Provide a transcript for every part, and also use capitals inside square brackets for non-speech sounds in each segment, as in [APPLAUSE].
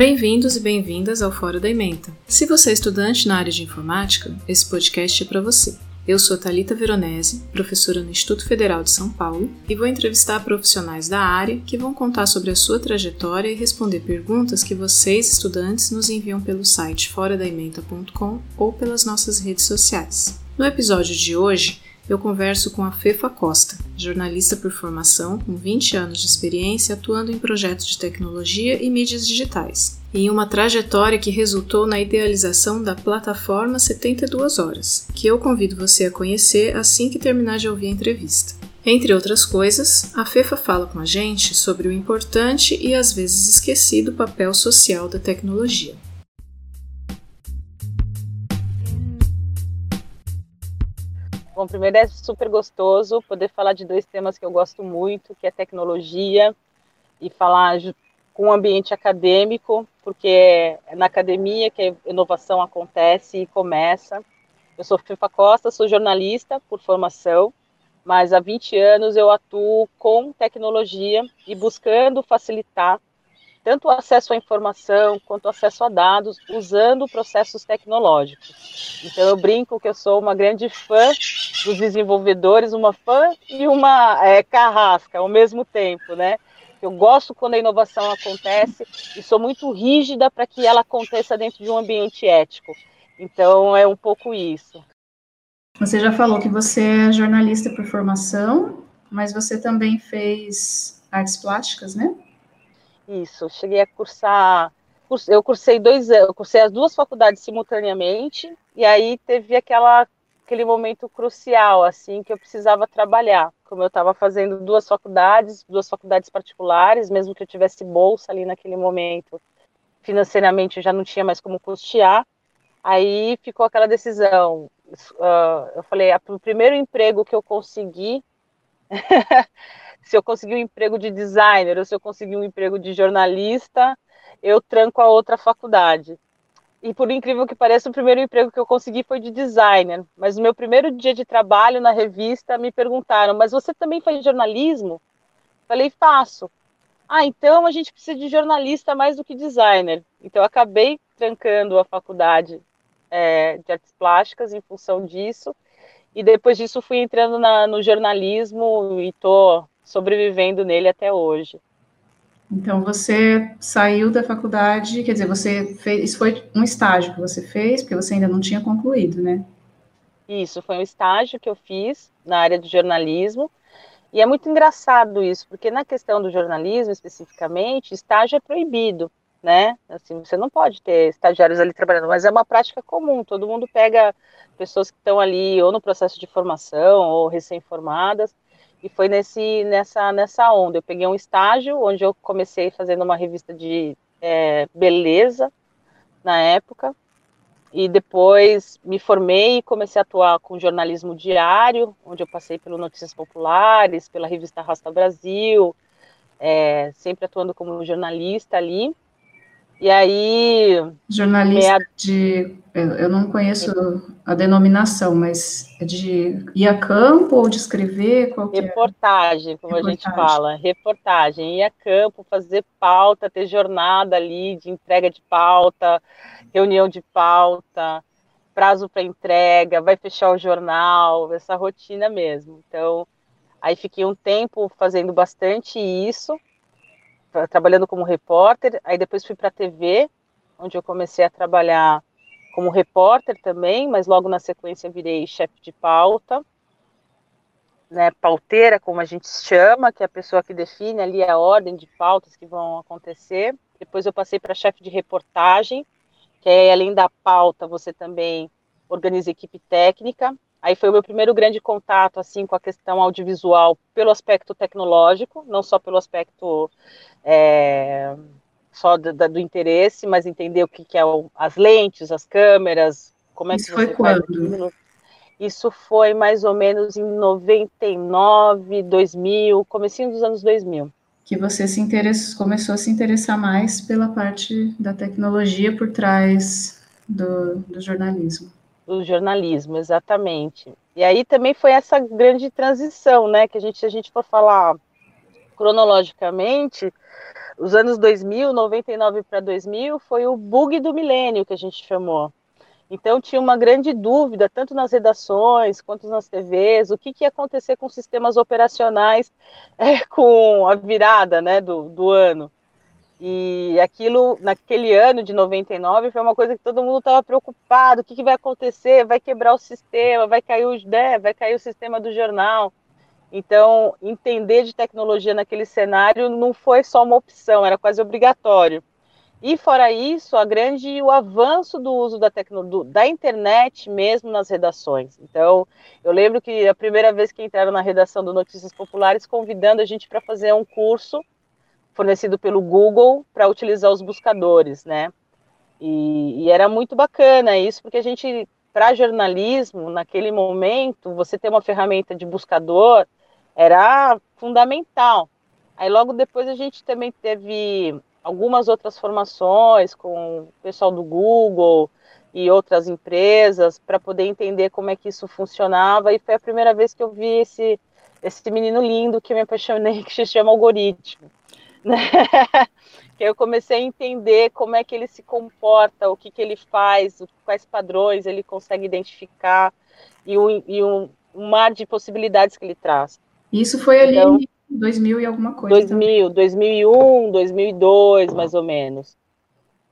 Bem-vindos e bem-vindas ao Fora da Ementa. Se você é estudante na área de informática, esse podcast é para você. Eu sou Talita Veronese, professora no Instituto Federal de São Paulo, e vou entrevistar profissionais da área que vão contar sobre a sua trajetória e responder perguntas que vocês, estudantes, nos enviam pelo site foradaementa.com ou pelas nossas redes sociais. No episódio de hoje, eu converso com a Fefa Costa, jornalista por formação, com 20 anos de experiência atuando em projetos de tecnologia e mídias digitais, em uma trajetória que resultou na idealização da plataforma 72 Horas, que eu convido você a conhecer assim que terminar de ouvir a entrevista. Entre outras coisas, a Fefa fala com a gente sobre o importante e às vezes esquecido papel social da tecnologia. Bom, primeiro é super gostoso poder falar de dois temas que eu gosto muito, que é tecnologia e falar com o ambiente acadêmico, porque é na academia que a inovação acontece e começa. Eu sou Fifa Costa, sou jornalista por formação, mas há 20 anos eu atuo com tecnologia e buscando facilitar tanto o acesso à informação quanto o acesso a dados usando processos tecnológicos. Então eu brinco que eu sou uma grande fã dos desenvolvedores, uma fã e uma é, carrasca ao mesmo tempo, né? Eu gosto quando a inovação acontece e sou muito rígida para que ela aconteça dentro de um ambiente ético. Então é um pouco isso. Você já falou que você é jornalista por formação, mas você também fez artes plásticas, né? Isso, cheguei a cursar, eu cursei dois eu cursei as duas faculdades simultaneamente, e aí teve aquela, aquele momento crucial, assim, que eu precisava trabalhar. Como eu estava fazendo duas faculdades, duas faculdades particulares, mesmo que eu tivesse bolsa ali naquele momento, financeiramente eu já não tinha mais como custear, aí ficou aquela decisão. Uh, eu falei, o primeiro emprego que eu consegui [LAUGHS] se eu conseguir um emprego de designer ou se eu conseguir um emprego de jornalista, eu tranco a outra faculdade. E por incrível que pareça, o primeiro emprego que eu consegui foi de designer. Mas no meu primeiro dia de trabalho na revista, me perguntaram: Mas você também faz jornalismo? Falei: Faço. Ah, então a gente precisa de jornalista mais do que designer. Então acabei trancando a faculdade é, de artes plásticas em função disso. E depois disso fui entrando na, no jornalismo e tô sobrevivendo nele até hoje. Então você saiu da faculdade, quer dizer, você fez, isso foi um estágio que você fez, porque você ainda não tinha concluído, né? Isso, foi um estágio que eu fiz na área de jornalismo. E é muito engraçado isso, porque na questão do jornalismo especificamente, estágio é proibido, né? Assim, você não pode ter estagiários ali trabalhando, mas é uma prática comum. Todo mundo pega pessoas que estão ali ou no processo de formação ou recém-formadas e foi nesse, nessa, nessa onda. Eu peguei um estágio onde eu comecei fazendo uma revista de é, beleza na época. E depois me formei e comecei a atuar com jornalismo diário, onde eu passei pelo Notícias Populares, pela revista Rasta Brasil, é, sempre atuando como jornalista ali. E aí. Jornalista meia... de. Eu não conheço a denominação, mas é de ir a campo ou de escrever? É? Reportagem, como Reportagem. a gente fala. Reportagem. Ir a campo, fazer pauta, ter jornada ali de entrega de pauta, reunião de pauta, prazo para entrega, vai fechar o jornal, essa rotina mesmo. Então, aí fiquei um tempo fazendo bastante isso trabalhando como repórter, aí depois fui para a TV, onde eu comecei a trabalhar como repórter também, mas logo na sequência virei chefe de pauta, né, pauteira, como a gente chama, que é a pessoa que define ali a ordem de pautas que vão acontecer. Depois eu passei para chefe de reportagem, que é além da pauta, você também organiza equipe técnica. Aí foi o meu primeiro grande contato assim com a questão audiovisual pelo aspecto tecnológico, não só pelo aspecto é, só do, do, interesse, mas entender o que, que é o, as lentes, as câmeras, como é Isso que foi quando? Isso foi mais ou menos em 99, 2000, comecinho dos anos 2000. Que você se interessou, começou a se interessar mais pela parte da tecnologia por trás do, do jornalismo. Do jornalismo, exatamente. E aí também foi essa grande transição, né? Que a gente, se a gente for falar cronologicamente, os anos 2000, 99 para 2000, foi o bug do milênio que a gente chamou. Então tinha uma grande dúvida, tanto nas redações quanto nas TVs, o que, que ia acontecer com sistemas operacionais [LAUGHS] é, com a virada né, do, do ano. E aquilo, naquele ano de 99, foi uma coisa que todo mundo estava preocupado: o que, que, vai acontecer? Vai quebrar o sistema, vai cair o, né, vai cair o sistema do jornal. Então, entender de tecnologia naquele cenário não foi só uma opção, era quase obrigatório. E fora isso, a grande o avanço do uso da tecnologia da internet mesmo nas redações. Então, eu lembro que a primeira vez que entraram na redação do Notícias Populares convidando a gente para fazer um curso fornecido pelo Google para utilizar os buscadores, né? E, e, era muito bacana isso, porque a gente, para jornalismo, naquele momento, você ter uma ferramenta de buscador era fundamental. Aí logo depois a gente também teve algumas outras formações com o pessoal do Google e outras empresas para poder entender como é que isso funcionava e foi a primeira vez que eu vi esse esse menino lindo que eu me apaixonei [LAUGHS] que se chama algoritmo [LAUGHS] eu comecei a entender como é que ele se comporta o que que ele faz quais padrões ele consegue identificar e um, e mar de possibilidades que ele traz isso foi ali então, 2000 e alguma coisa. 2000, também. 2001, 2002, mais ou menos.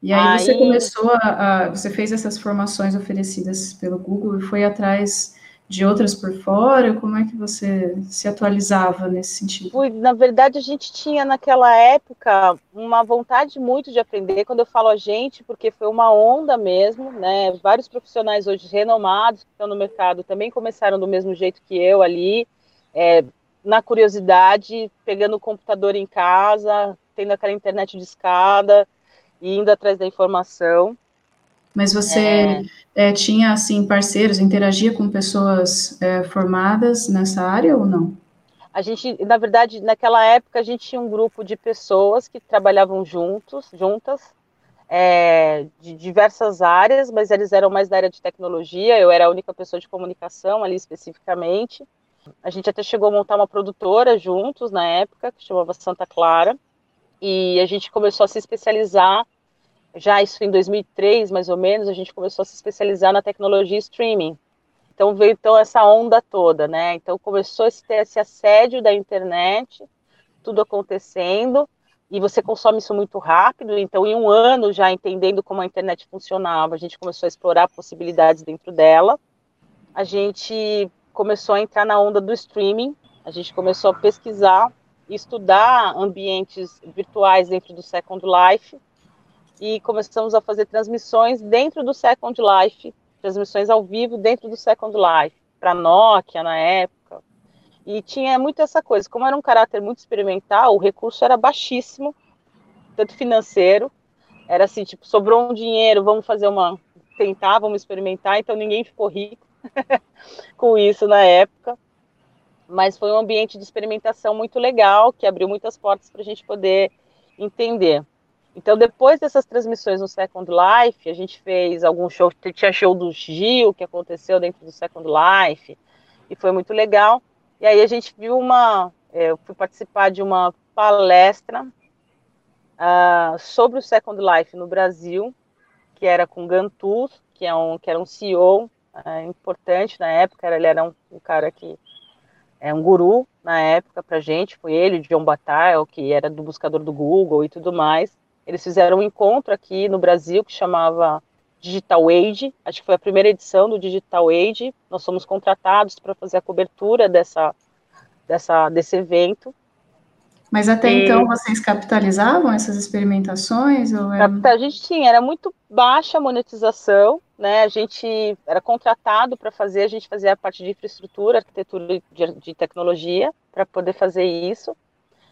E aí, aí, você começou a, a, Você fez essas formações oferecidas pelo Google e foi atrás de outras por fora? Como é que você se atualizava nesse sentido? Na verdade, a gente tinha naquela época uma vontade muito de aprender. Quando eu falo a gente, porque foi uma onda mesmo, né? Vários profissionais hoje renomados que estão no mercado também começaram do mesmo jeito que eu ali. É, na curiosidade, pegando o computador em casa, tendo aquela internet de escada e indo atrás da informação. Mas você é... É, tinha, assim, parceiros, interagia com pessoas é, formadas nessa área ou não? A gente, na verdade, naquela época, a gente tinha um grupo de pessoas que trabalhavam juntos, juntas, é, de diversas áreas, mas eles eram mais da área de tecnologia, eu era a única pessoa de comunicação ali especificamente. A gente até chegou a montar uma produtora juntos na época, que chamava Santa Clara, e a gente começou a se especializar, já isso em 2003, mais ou menos, a gente começou a se especializar na tecnologia streaming. Então veio então essa onda toda, né? Então começou a ter esse assédio da internet, tudo acontecendo, e você consome isso muito rápido. Então, em um ano, já entendendo como a internet funcionava, a gente começou a explorar possibilidades dentro dela. A gente começou a entrar na onda do streaming, a gente começou a pesquisar estudar ambientes virtuais dentro do Second Life e começamos a fazer transmissões dentro do Second Life, transmissões ao vivo dentro do Second Life, para Nokia na época. E tinha muito essa coisa, como era um caráter muito experimental, o recurso era baixíssimo, tanto financeiro, era assim, tipo, sobrou um dinheiro, vamos fazer uma tentar, vamos experimentar, então ninguém ficou rico. [LAUGHS] com isso na época. Mas foi um ambiente de experimentação muito legal, que abriu muitas portas para a gente poder entender. Então, depois dessas transmissões no Second Life, a gente fez algum show, tinha show do Gil, que aconteceu dentro do Second Life, e foi muito legal. E aí a gente viu uma, é, eu fui participar de uma palestra uh, sobre o Second Life no Brasil, que era com Gantur, que, é um, que era um CEO é, importante na época. Ele era um, um, cara que é um guru na época para gente. Foi ele, John Bataille, que era do buscador do Google e tudo mais. Eles fizeram um encontro aqui no Brasil que chamava Digital Age. Acho que foi a primeira edição do Digital Age. Nós fomos contratados para fazer a cobertura dessa, dessa, desse evento. Mas até e... então vocês capitalizavam essas experimentações? Ou era... A gente tinha, era muito baixa a monetização, né? A gente era contratado para fazer, a gente fazia a parte de infraestrutura, arquitetura de, de tecnologia para poder fazer isso.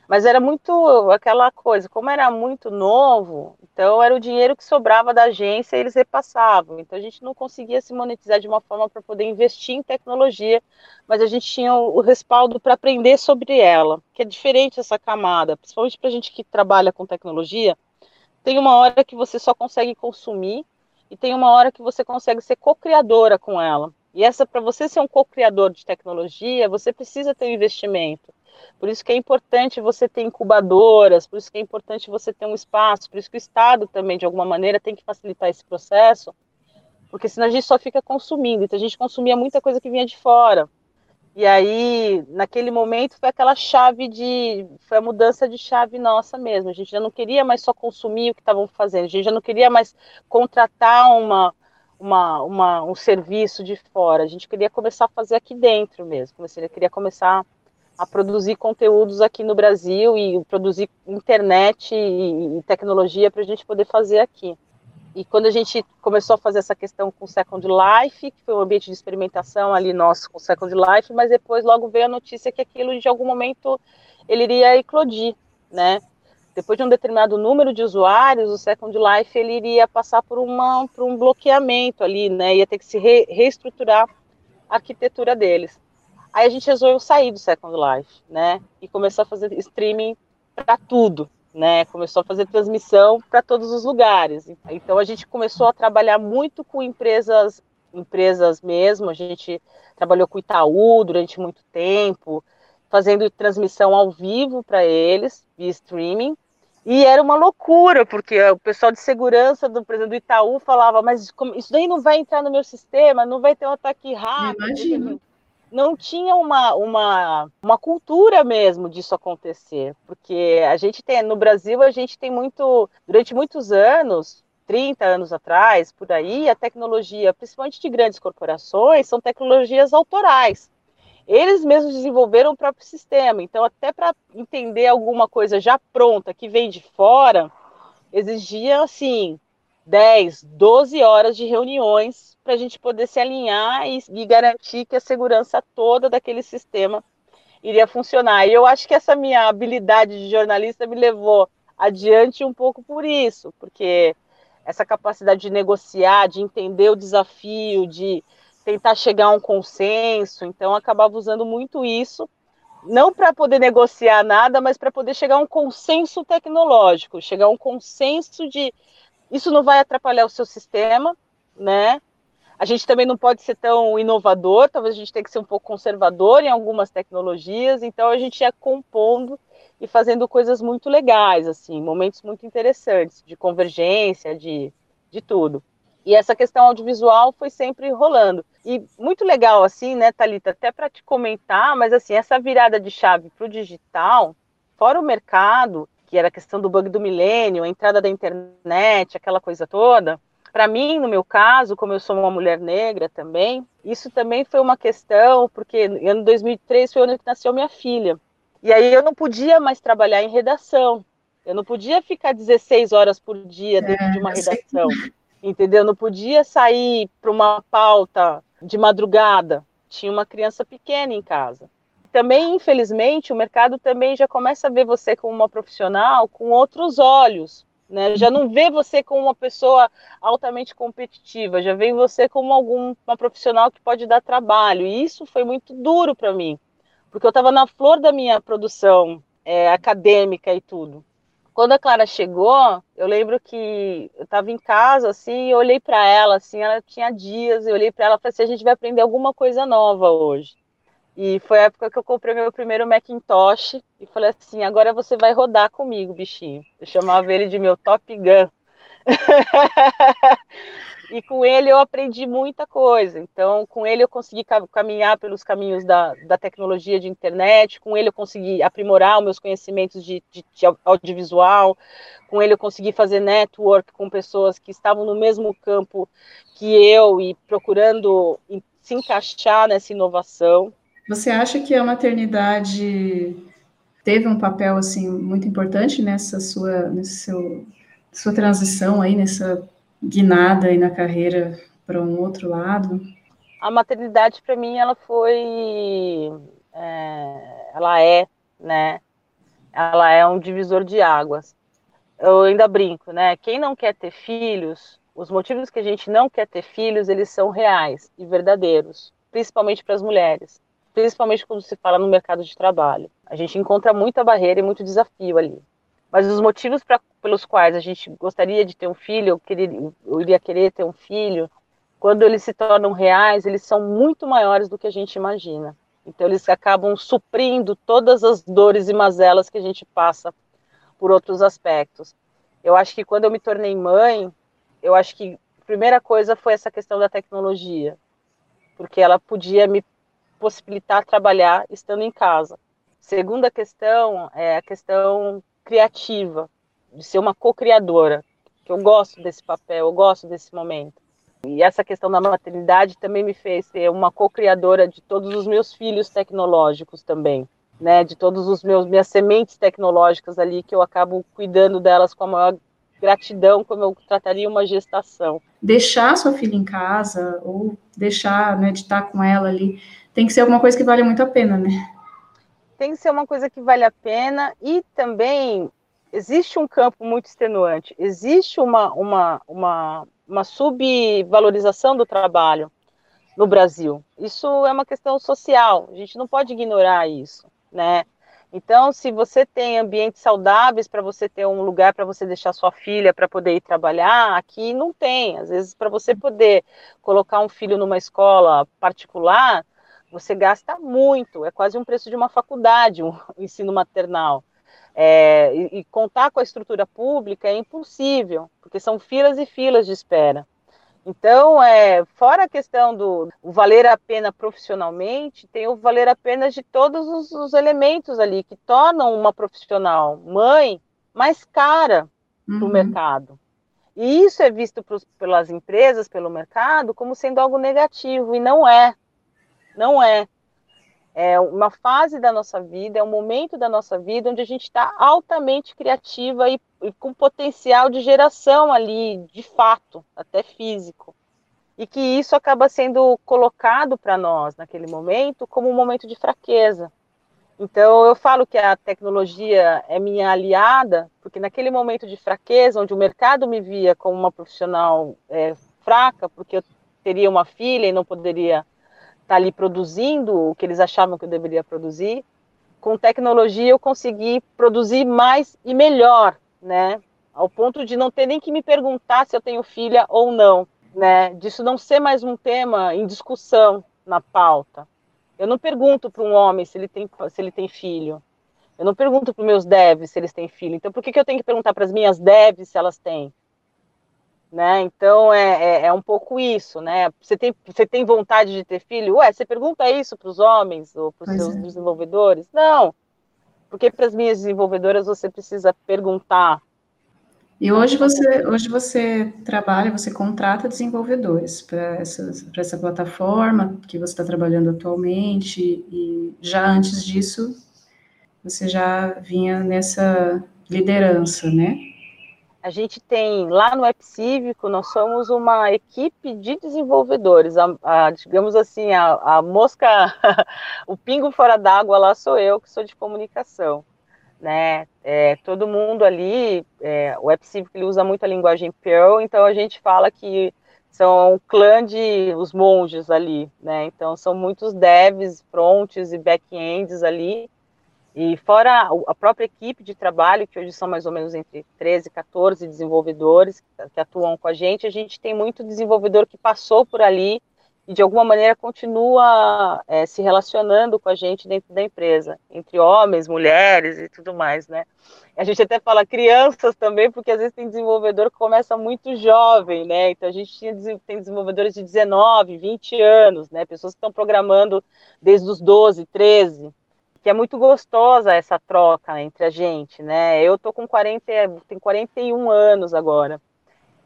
Mas era muito aquela coisa, como era muito novo, então era o dinheiro que sobrava da agência e eles repassavam. Então a gente não conseguia se monetizar de uma forma para poder investir em tecnologia, mas a gente tinha o, respaldo para aprender sobre ela, que é diferente essa camada, principalmente para a gente que trabalha com tecnologia. Tem uma hora que você só consegue consumir e tem uma hora que você consegue ser co-criadora com ela. E essa, para você ser um co-criador de tecnologia, você precisa ter um investimento. Por isso que é importante você ter incubadoras, por isso que é importante você ter um espaço, por isso que o Estado também, de alguma maneira, tem que facilitar esse processo, porque senão a gente só fica consumindo. Então a gente consumia muita coisa que vinha de fora. E aí, naquele momento, foi aquela chave de. Foi a mudança de chave nossa mesmo. A gente já não queria mais só consumir o que estavam fazendo, a gente já não queria mais contratar uma, uma, uma, um serviço de fora, a gente queria começar a fazer aqui dentro mesmo. Eu queria começar a produzir conteúdos aqui no Brasil e produzir internet e, e tecnologia para a gente poder fazer aqui. E quando a gente começou a fazer essa questão com o Second Life, que foi um ambiente de experimentação ali nosso com o Second Life, mas depois logo veio a notícia que aquilo de algum momento ele iria eclodir, né? Depois de um determinado número de usuários, o Second Life ele iria passar por, uma, por um bloqueamento ali, né? Ia ter que se re, reestruturar a arquitetura deles. Aí a gente resolveu sair do Second Life, né? E começou a fazer streaming para tudo, né? Começou a fazer transmissão para todos os lugares. Então a gente começou a trabalhar muito com empresas, empresas mesmo. A gente trabalhou com Itaú durante muito tempo, fazendo transmissão ao vivo para eles via streaming. E era uma loucura, porque o pessoal de segurança do presidente do Itaú falava, mas isso daí não vai entrar no meu sistema, não vai ter um ataque rápido. Imagina não tinha uma, uma, uma cultura mesmo disso acontecer, porque a gente tem, no Brasil, a gente tem muito, durante muitos anos, 30 anos atrás, por aí, a tecnologia, principalmente de grandes corporações, são tecnologias autorais. Eles mesmos desenvolveram o próprio sistema, então, até para entender alguma coisa já pronta que vem de fora, exigia, assim, 10, 12 horas de reuniões para a gente poder se alinhar e, e, garantir que a segurança toda daquele sistema iria funcionar. E eu acho que essa minha habilidade de jornalista me levou adiante um pouco por isso, porque essa capacidade de negociar, de entender o desafio, de tentar chegar a um consenso, então acabava usando muito isso, não para poder negociar nada, mas para poder chegar a um consenso tecnológico, chegar a um consenso de isso não vai atrapalhar o seu sistema, né? A gente também não pode ser tão inovador, talvez a gente tenha que ser um pouco conservador em algumas tecnologias, então a gente ia compondo e fazendo coisas muito legais, assim, momentos muito interessantes, de convergência, de, de tudo. E essa questão audiovisual foi sempre rolando. E muito legal, assim, né, Thalita, até para te comentar, mas assim, essa virada de chave para o digital, fora o mercado, que era a questão do bug do milênio, a entrada da internet, aquela coisa toda, para mim, no meu caso, como eu sou uma mulher negra também, isso também foi uma questão, porque ano 2003 foi o ano que nasceu minha filha. E aí eu não podia mais trabalhar em redação. Eu não podia ficar 16 horas por dia dentro é, de uma redação. Entendeu? Eu não podia sair para uma pauta de madrugada. Tinha uma criança pequena em casa. Também, infelizmente, o mercado também já começa a ver você como uma profissional com outros olhos né? Já não vê você como uma pessoa altamente competitiva, já vê você como algum, uma profissional que pode dar trabalho. E isso foi muito duro para mim, porque eu estava na flor da minha produção é, acadêmica e tudo. Quando a Clara chegou, eu lembro que eu estava em casa, assim, eu olhei para ela, assim, ela tinha dias, eu olhei para ela e falei assim, a gente vai aprender alguma coisa nova hoje. E foi a época que eu comprei meu primeiro Macintosh e falei assim: agora você vai rodar comigo, bichinho. Eu chamava ele de meu Top Gun. [LAUGHS] e com ele eu aprendi muita coisa. Então, com ele eu consegui caminhar pelos caminhos da, da tecnologia de internet, com ele eu consegui aprimorar os meus conhecimentos de, de, de audiovisual, com ele eu consegui fazer network com pessoas que estavam no mesmo campo que eu e procurando se encaixar nessa inovação. Você acha que a maternidade teve um papel assim muito importante nessa sua, nesse seu, sua transição aí, nessa guinada aí na carreira para um outro lado? A maternidade para mim ela foi, é, ela é, né? Ela é um divisor de águas. Eu ainda brinco, né? Quem não quer ter filhos, os motivos que a gente não quer ter filhos, eles são reais e verdadeiros, principalmente para as mulheres principalmente quando se fala no mercado de trabalho. A gente encontra muita barreira e muito desafio ali. Mas os motivos pra, pelos quais a gente gostaria de ter um filho, ou, querer, ou iria querer ter um filho, quando eles se tornam reais, eles são muito maiores do que a gente imagina. Então eles acabam suprindo todas as dores e mazelas que a gente passa por outros aspectos. Eu acho que quando eu me tornei mãe, eu acho que a primeira coisa foi essa questão da tecnologia, porque ela podia me possibilitar trabalhar estando em casa. Segunda questão é a questão criativa, de ser uma co-criadora, que eu gosto desse papel, eu gosto desse momento. E essa questão da maternidade também me fez ser uma co-criadora de todos os meus filhos tecnológicos também, né? De todos os meus minhas sementes tecnológicas ali que eu acabo cuidando delas com a maior gratidão, como eu trataria uma gestação. Deixar sua filha em casa ou deixar, né, de estar com ela ali, tem que ser alguma coisa que vale muito a pena, né? Tem que ser uma coisa que vale a pena e também existe um campo muito extenuante, existe uma, uma, uma, uma subvalorização do trabalho no Brasil. Isso é uma questão social, a gente não pode ignorar isso, né? Então, se você tem ambientes saudáveis para você ter um lugar para você deixar sua filha para poder ir trabalhar, aqui não tem. Às vezes, para você poder colocar um filho numa escola particular, você gasta muito, é quase um preço de uma faculdade, um [LAUGHS] ensino maternal. É, e, e, contar com a estrutura pública é impossível, porque são filas e filas de espera. Então, é, fora a questão do valer a pena profissionalmente, tem o valer a pena de todos os, os elementos ali que tornam uma profissional mãe mais cara uhum. para o mercado. E isso é visto pelas empresas, pelo mercado, como sendo algo negativo, e não é. Não é é uma fase da nossa vida, é um momento da nossa vida onde a gente está altamente criativa e, e, com potencial de geração ali, de fato, até físico. E que isso acaba sendo colocado para nós naquele momento como um momento de fraqueza. Então eu falo que a tecnologia é minha aliada, porque naquele momento de fraqueza, onde o mercado me via como uma profissional é, fraca, porque eu teria uma filha e não poderia tá ali produzindo o que eles achavam que eu deveria produzir. Com tecnologia eu consegui produzir mais e melhor, né? Ao ponto de não ter nem que me perguntar se eu tenho filha ou não, né? Disso não ser mais um tema em discussão na pauta. Eu não pergunto para um homem se ele tem se ele tem filho. Eu não pergunto para meus devs se eles têm filho. Então por que, que eu tenho que perguntar para as minhas devs se elas têm? Né? Então é, é, é, um pouco isso, né? Você tem, você tem vontade de ter filho? Ué, você pergunta isso para os homens ou para os seus é. desenvolvedores? Não, porque para as minhas desenvolvedoras você precisa perguntar. E hoje você, hoje você trabalha, você contrata desenvolvedores para essa, essa plataforma que você está trabalhando atualmente, e já antes disso você já vinha nessa liderança, né? A gente tem lá no App Cívico, nós somos uma equipe de desenvolvedores, a, a, digamos assim, a, a mosca, [LAUGHS] o pingo fora d'água lá sou eu, que sou de comunicação, né, é, todo mundo ali, é, o App Cívico ele usa muito a linguagem Perl, então a gente fala que são um clã de os monges ali, né, então são muitos devs, fronts e back-ends ali, e fora a própria equipe de trabalho, que hoje são mais ou menos entre 13 e 14 desenvolvedores que atuam com a gente, a gente tem muito desenvolvedor que passou por ali e de alguma maneira continua é, se relacionando com a gente dentro da empresa, entre homens, mulheres e tudo mais, né? A gente até fala crianças também, porque às vezes tem desenvolvedor que começa muito jovem, né? Então a gente tem desenvolvedores de 19, 20 anos, né? Pessoas que estão programando desde os 12, 13 que é muito gostosa essa troca entre a gente, né? Eu tô com 40, tem 41 anos agora.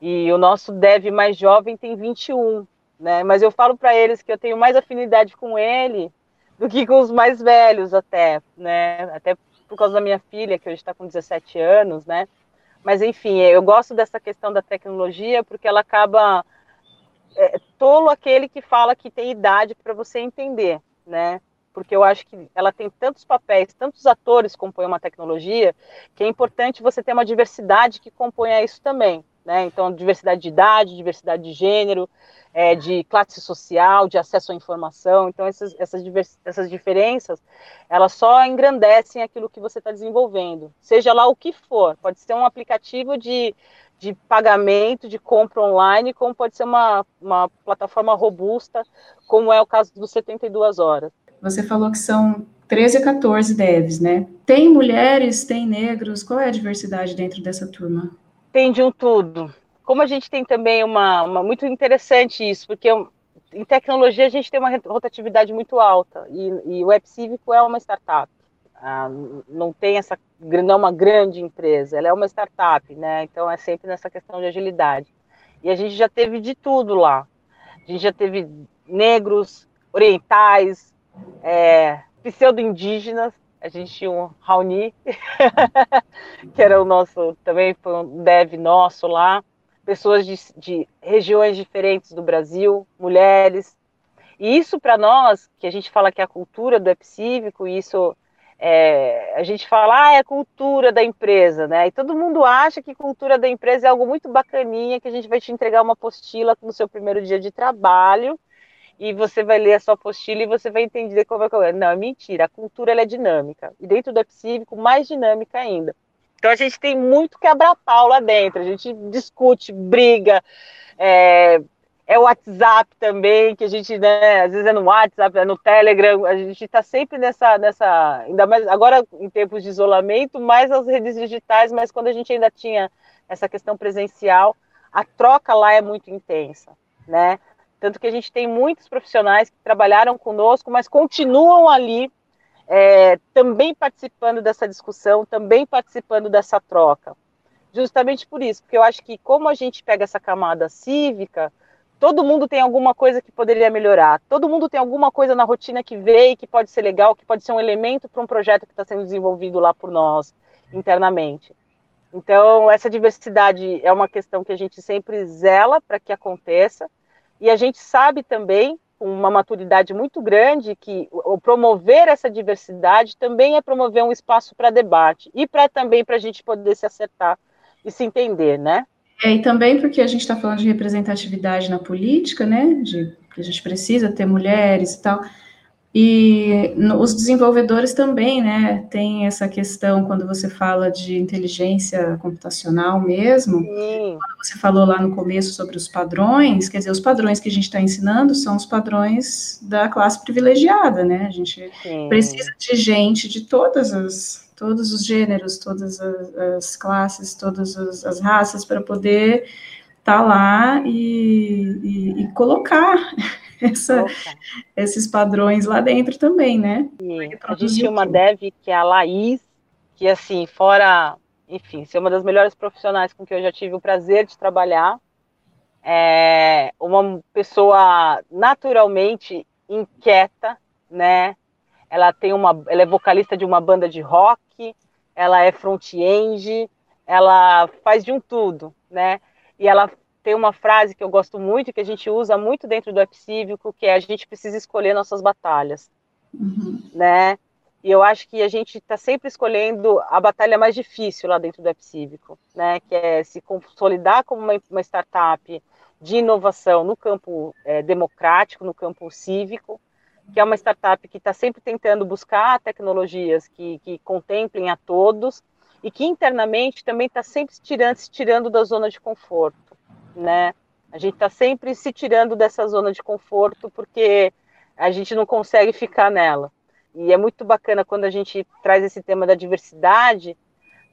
E o nosso dev mais jovem tem 21, né? Mas eu falo para eles que eu tenho mais afinidade com ele do que com os mais velhos até, né? Até por causa da minha filha, que hoje está com 17 anos, né? Mas enfim, eu gosto dessa questão da tecnologia porque ela acaba é, tolo aquele que fala que tem idade para você entender, né? Porque eu acho que ela tem tantos papéis, tantos atores que compõem uma tecnologia, que é importante você ter uma diversidade que componha isso também. Né? Então, diversidade de idade, diversidade de gênero, é, de classe social, de acesso à informação. Então, essas, essas, essas diferenças, elas só engrandecem aquilo que você está desenvolvendo, seja lá o que for. Pode ser um aplicativo de, de pagamento, de compra online, como pode ser uma, uma plataforma robusta, como é o caso do 72 Horas. Você falou que são 13 a 14 devs, né? Tem mulheres, tem negros, qual é a diversidade dentro dessa turma? Tem de um tudo. Como a gente tem também uma, uma muito interessante isso, porque em tecnologia a gente tem uma rotatividade muito alta e, e o Web Cívico é uma startup. Ah, não tem essa não é uma grande empresa, ela é uma startup, né? Então é sempre nessa questão de agilidade. E a gente já teve de tudo lá. A gente já teve negros, orientais, é, pseudo-indígenas. A gente tinha um Raoni, [LAUGHS] que era o nosso, também foi um dev nosso lá. Pessoas de, de regiões diferentes do Brasil, mulheres. E isso para nós, que a gente fala que é a cultura do Epicívico, isso é, a gente fala, ah, é a cultura da empresa, né? E todo mundo acha que cultura da empresa é algo muito bacaninha, que a gente vai te entregar uma apostila no seu primeiro dia de trabalho, e você vai ler a sua apostila e você vai entender como é que é. Não, é mentira, a cultura é dinâmica. E dentro do Epicívico, mais dinâmica ainda. Então a gente tem muito quebra-pau lá dentro, a gente discute, briga, é, é o WhatsApp também, que a gente, né, às vezes é no WhatsApp, é no Telegram, a gente está sempre nessa, nessa, ainda mais agora em tempos de isolamento, mais as redes digitais, mas quando a gente ainda tinha essa questão presencial, a troca lá é muito intensa, né? Tanto que a gente tem muitos profissionais que trabalharam conosco, mas continuam ali, é, também participando dessa discussão, também participando dessa troca. Justamente por isso, porque eu acho que como a gente pega essa camada cívica, todo mundo tem alguma coisa que poderia melhorar, todo mundo tem alguma coisa na rotina que vê e que pode ser legal, que pode ser um elemento para um projeto que está sendo desenvolvido lá por nós, internamente. Então, essa diversidade é uma questão que a gente sempre zela para que aconteça, e a gente sabe também, com uma maturidade muito grande, que o promover essa diversidade também é promover um espaço para debate, e para também para a gente poder se acertar e se entender, né? É, e também porque a gente está falando de representatividade na política, né? De que a gente precisa ter mulheres e tal. E os desenvolvedores também, né? Tem essa questão quando você fala de inteligência computacional mesmo. Sim. Quando você falou lá no começo sobre os padrões, quer dizer, os padrões que a gente está ensinando são os padrões da classe privilegiada, né? A gente Sim. precisa de gente de todas as todos os gêneros, todas as, as classes, todas as, as raças, para poder estar tá lá e, e, e colocar essa, esses padrões lá dentro também, né? a gente tinha uma dev que é a Laís, que assim, fora, enfim, ser uma das melhores profissionais com que eu já tive o prazer de trabalhar, é uma pessoa naturalmente inquieta, né? Ela tem uma, ela é vocalista de uma banda de rock, ela é front-end, ela faz de um tudo, né? E ela tem uma frase que eu gosto muito, que a gente usa muito dentro do app cívico, que é a gente precisa escolher nossas batalhas, uhum. né? E eu acho que a gente está sempre escolhendo a batalha mais difícil lá dentro do app cívico, né? Que é se consolidar como uma, uma startup de inovação no campo é, democrático, no campo cívico, que é uma startup que está sempre tentando buscar tecnologias que, que contemplem a todos e que internamente também está sempre se tirando, se tirando da zona de conforto, né? A gente está sempre se tirando dessa zona de conforto porque a gente não consegue ficar nela. E é muito bacana quando a gente traz esse tema da diversidade,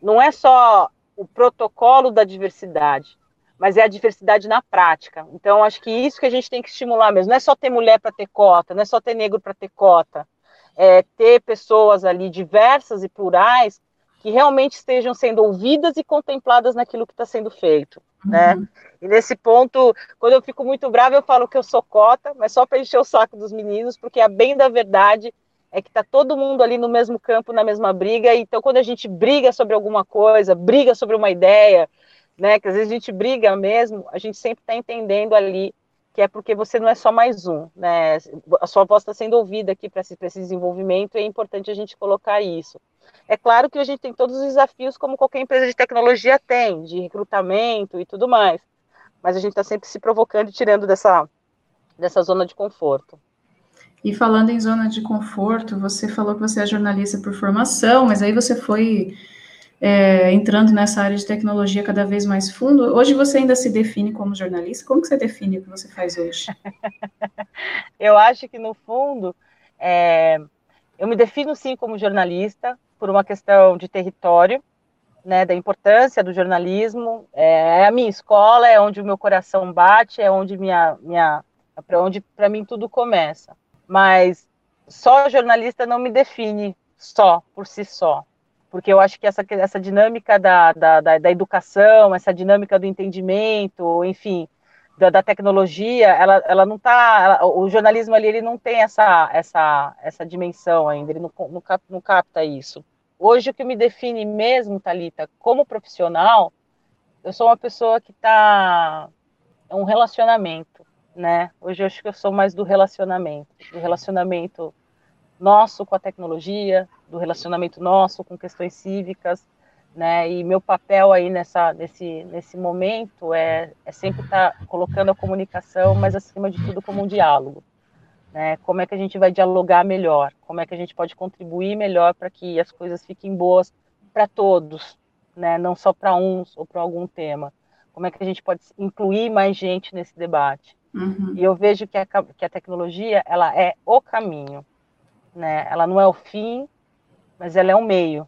não é só o protocolo da diversidade, mas é a diversidade na prática. Então, acho que isso que a gente tem que estimular mesmo. Não é só ter mulher para ter cota, não é só ter negro para ter cota. É ter pessoas ali diversas e plurais que realmente estejam sendo ouvidas e contempladas naquilo que está sendo feito, né? uhum. né? E nesse ponto, quando eu fico muito brava, eu falo que eu sou cota, mas só para encher o saco dos meninos, porque a bem da verdade é que está todo mundo ali no mesmo campo, na mesma briga. Então, quando a gente briga sobre alguma coisa, briga sobre uma ideia, né? Que às vezes a gente briga mesmo, a gente sempre está entendendo ali que é porque você não é só mais um, né? A sua voz está sendo ouvida aqui para esse, esse desenvolvimento e é importante a gente colocar isso. É claro que a gente tem todos os desafios como qualquer empresa de tecnologia tem, de recrutamento e tudo mais, mas a gente está sempre se provocando e tirando dessa, dessa zona de conforto. E falando em zona de conforto, você falou que você é jornalista por formação, mas aí você foi é, entrando nessa área de tecnologia cada vez mais fundo. Hoje você ainda se define como jornalista? Como que você define o que você faz hoje? [LAUGHS] eu acho que no fundo É, eu me defino sim como jornalista por uma questão de território, né, da importância do jornalismo. É, é a minha escola, é onde o meu coração bate, é onde minha, minha, para onde para mim tudo começa. Mas só jornalista não me define só por si só, porque eu acho que essa, essa dinâmica da, da, da, da educação, essa dinâmica do entendimento, enfim, da, da, tecnologia, ela, ela não está, o jornalismo ali ele não tem essa, essa, essa dimensão ainda, ele não, não, cap, não capta isso. Hoje o que me define mesmo, Talita, como profissional, eu sou uma pessoa que está é um relacionamento, né? Hoje eu acho que eu sou mais do relacionamento, do relacionamento nosso com a tecnologia, do relacionamento nosso com questões cívicas, né? E meu papel aí nessa, nesse, nesse momento é, é sempre estar tá colocando a comunicação, mas acima de tudo como um diálogo, né? Como é que a gente vai dialogar melhor? Como é que a gente pode contribuir melhor para que as coisas fiquem boas para todos, né? Não só para uns ou para algum tema. Como é que a gente pode incluir mais gente nesse debate? Uhum. E eu vejo que a, que a tecnologia ela é o caminho, né? Ela não é o fim, mas ela é um meio,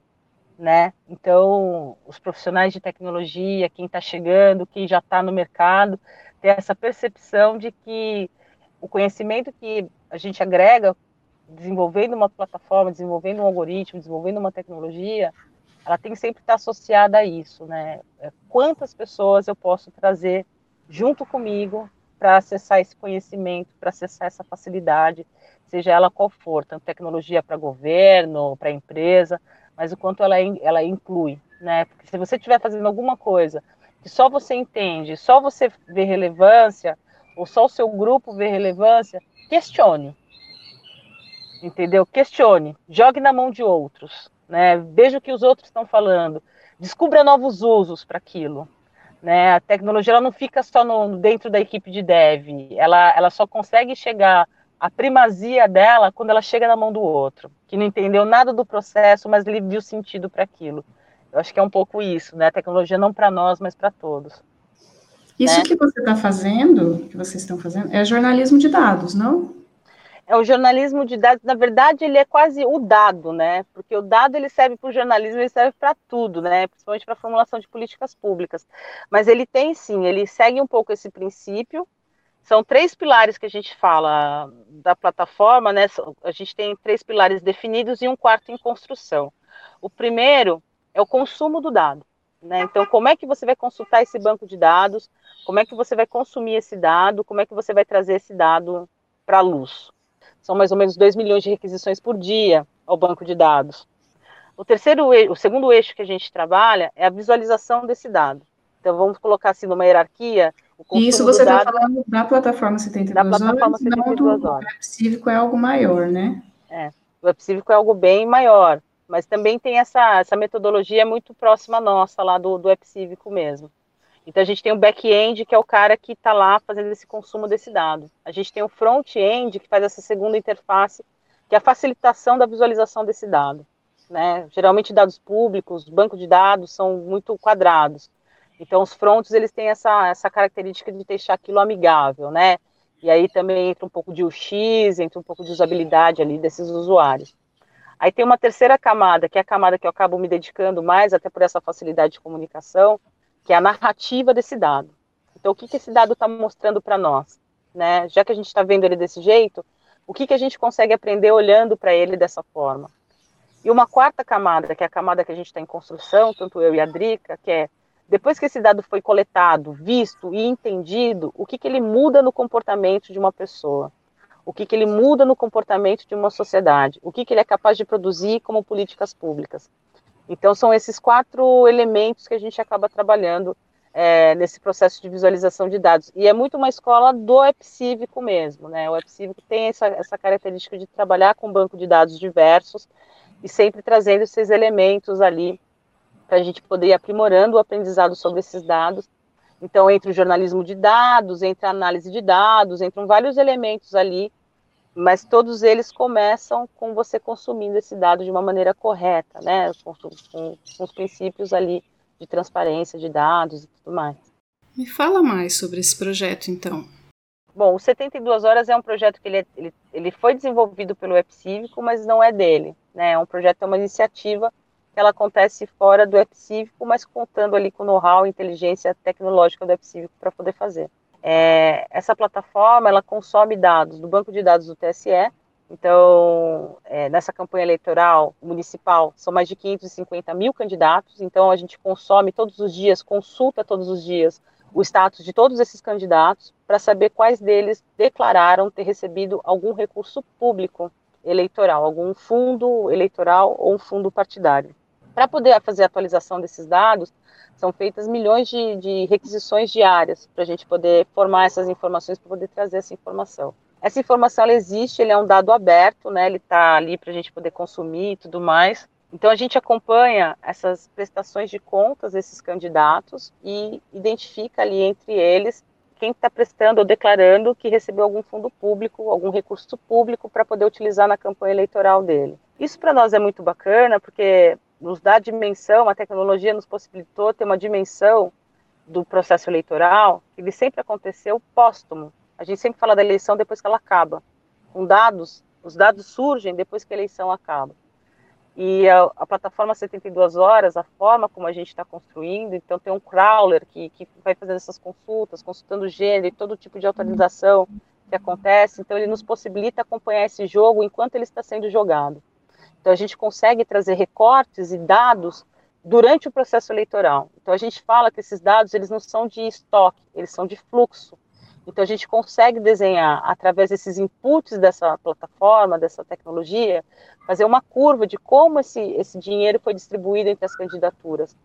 né? Então, os profissionais de tecnologia, quem está chegando, quem já está no mercado, tem essa percepção de que o conhecimento que a gente agrega desenvolvendo uma plataforma, desenvolvendo um algoritmo, desenvolvendo uma tecnologia, ela tem que sempre estar associada a isso, né? É, quantas pessoas eu posso trazer junto comigo para acessar esse conhecimento, para acessar essa facilidade, seja ela qual for, tanto tecnologia para governo, para empresa, mas o quanto ela, ela inclui, né? Porque se você estiver fazendo alguma coisa que só você entende, só você vê relevância, ou só o seu grupo vê relevância, questione. Entendeu? Questione, jogue na mão de outros, né? Veja o que os outros estão falando, descubra novos usos para aquilo. Né? A tecnologia ela não fica só no, dentro da equipe de dev, ela, ela só consegue chegar a primazia dela quando ela chega na mão do outro, que não entendeu nada do processo, mas ele viu sentido para aquilo. Eu acho que é um pouco isso, né? A tecnologia não para nós, mas para todos. Isso né? que você está fazendo, que vocês estão fazendo, é jornalismo de dados, não? É o jornalismo de dados, na verdade, ele é quase o dado, né? Porque o dado ele serve para o jornalismo, ele serve para tudo, né? Principalmente para a formulação de políticas públicas. Mas ele tem sim, ele segue um pouco esse princípio, são três pilares que a gente fala da plataforma, né? A gente tem três pilares definidos e um quarto em construção. O primeiro é o consumo do dado. Né? Então, como é que você vai consultar esse banco de dados? Como é que você vai consumir esse dado? Como é que você vai trazer esse dado para a luz? São mais ou menos 2 milhões de requisições por dia ao banco de dados. O terceiro, o segundo eixo que a gente trabalha é a visualização desse dado. Então, vamos colocar assim numa hierarquia e isso você está falando da plataforma 72 da plataforma horas, 72 não do horas. web cívico é algo maior, né? É, o web cívico é algo bem maior, mas também tem essa, essa metodologia muito próxima nossa lá do, do web cívico mesmo. Então a gente tem o back-end, que é o cara que está lá fazendo esse consumo desse dado. A gente tem o front-end, que faz essa segunda interface, que é a facilitação da visualização desse dado. Né? Geralmente dados públicos, banco de dados são muito quadrados. Então, os fronts, eles têm essa, essa característica de deixar aquilo amigável, né? E aí também entra um pouco de UX, entra um pouco de usabilidade ali desses usuários. Aí tem uma terceira camada, que é a camada que eu acabo me dedicando mais, até por essa facilidade de comunicação, que é a narrativa desse dado. Então, o que, que esse dado está mostrando para nós? Né? Já que a gente está vendo ele desse jeito, o que, que a gente consegue aprender olhando para ele dessa forma? E uma quarta camada, que é a camada que a gente está em construção, tanto eu e a Drica, que é depois que esse dado foi coletado, visto e entendido, o que, que ele muda no comportamento de uma pessoa? O que, que ele muda no comportamento de uma sociedade? O que, que ele é capaz de produzir como políticas públicas? Então, são esses quatro elementos que a gente acaba trabalhando é, nesse processo de visualização de dados. E é muito uma escola do EPCívico mesmo, né? O EPCívico tem essa, essa característica de trabalhar com banco de dados diversos e sempre trazendo esses elementos ali para a gente poder ir aprimorando o aprendizado sobre esses dados. Então, entre o jornalismo de dados, entre a análise de dados, entram vários elementos ali, mas todos eles começam com você consumindo esse dado de uma maneira correta, né? Com, com, com os princípios ali de transparência de dados e tudo mais. Me fala mais sobre esse projeto, então. Bom, o 72 Horas é um projeto que ele, é, ele, ele foi desenvolvido pelo Web Cívico, mas não é dele. Né? É um projeto, é uma iniciativa ela acontece fora do Web Cívico, mas contando ali com know-how e inteligência tecnológica do Web Cívico para poder fazer. É, essa plataforma, ela consome dados do banco de dados do TSE, então, é, nessa campanha eleitoral municipal, são mais de 550 mil candidatos, então a gente consome todos os dias, consulta todos os dias o status de todos esses candidatos para saber quais deles declararam ter recebido algum recurso público eleitoral, algum fundo eleitoral ou um fundo partidário. Para poder fazer a atualização desses dados, são feitas milhões de, de requisições diárias para a gente poder formar essas informações, para poder trazer essa informação. Essa informação ela existe, ele é um dado aberto, né? Ele está ali para a gente poder consumir e tudo mais. Então a gente acompanha essas prestações de contas desses candidatos e identifica ali entre eles quem está prestando ou declarando que recebeu algum fundo público, algum recurso público para poder utilizar na campanha eleitoral dele. Isso para nós é muito bacana porque nos dá dimensão, a tecnologia nos possibilitou ter uma dimensão do processo eleitoral que ele sempre aconteceu póstumo. A gente sempre fala da eleição depois que ela acaba. Com dados, os dados surgem depois que a eleição acaba. E a, a, plataforma 72 horas, a forma como a gente está construindo, então tem um crawler que, que vai fazendo essas consultas, consultando gênero e todo tipo de atualização que acontece, então ele nos possibilita acompanhar esse jogo enquanto ele está sendo jogado. Então a gente consegue trazer recortes e dados durante o processo eleitoral. Então a gente fala que esses dados eles não são de estoque, eles são de fluxo. Então a gente consegue desenhar através desses inputs dessa plataforma, dessa tecnologia, fazer uma curva de como esse, esse dinheiro foi distribuído entre as candidaturas,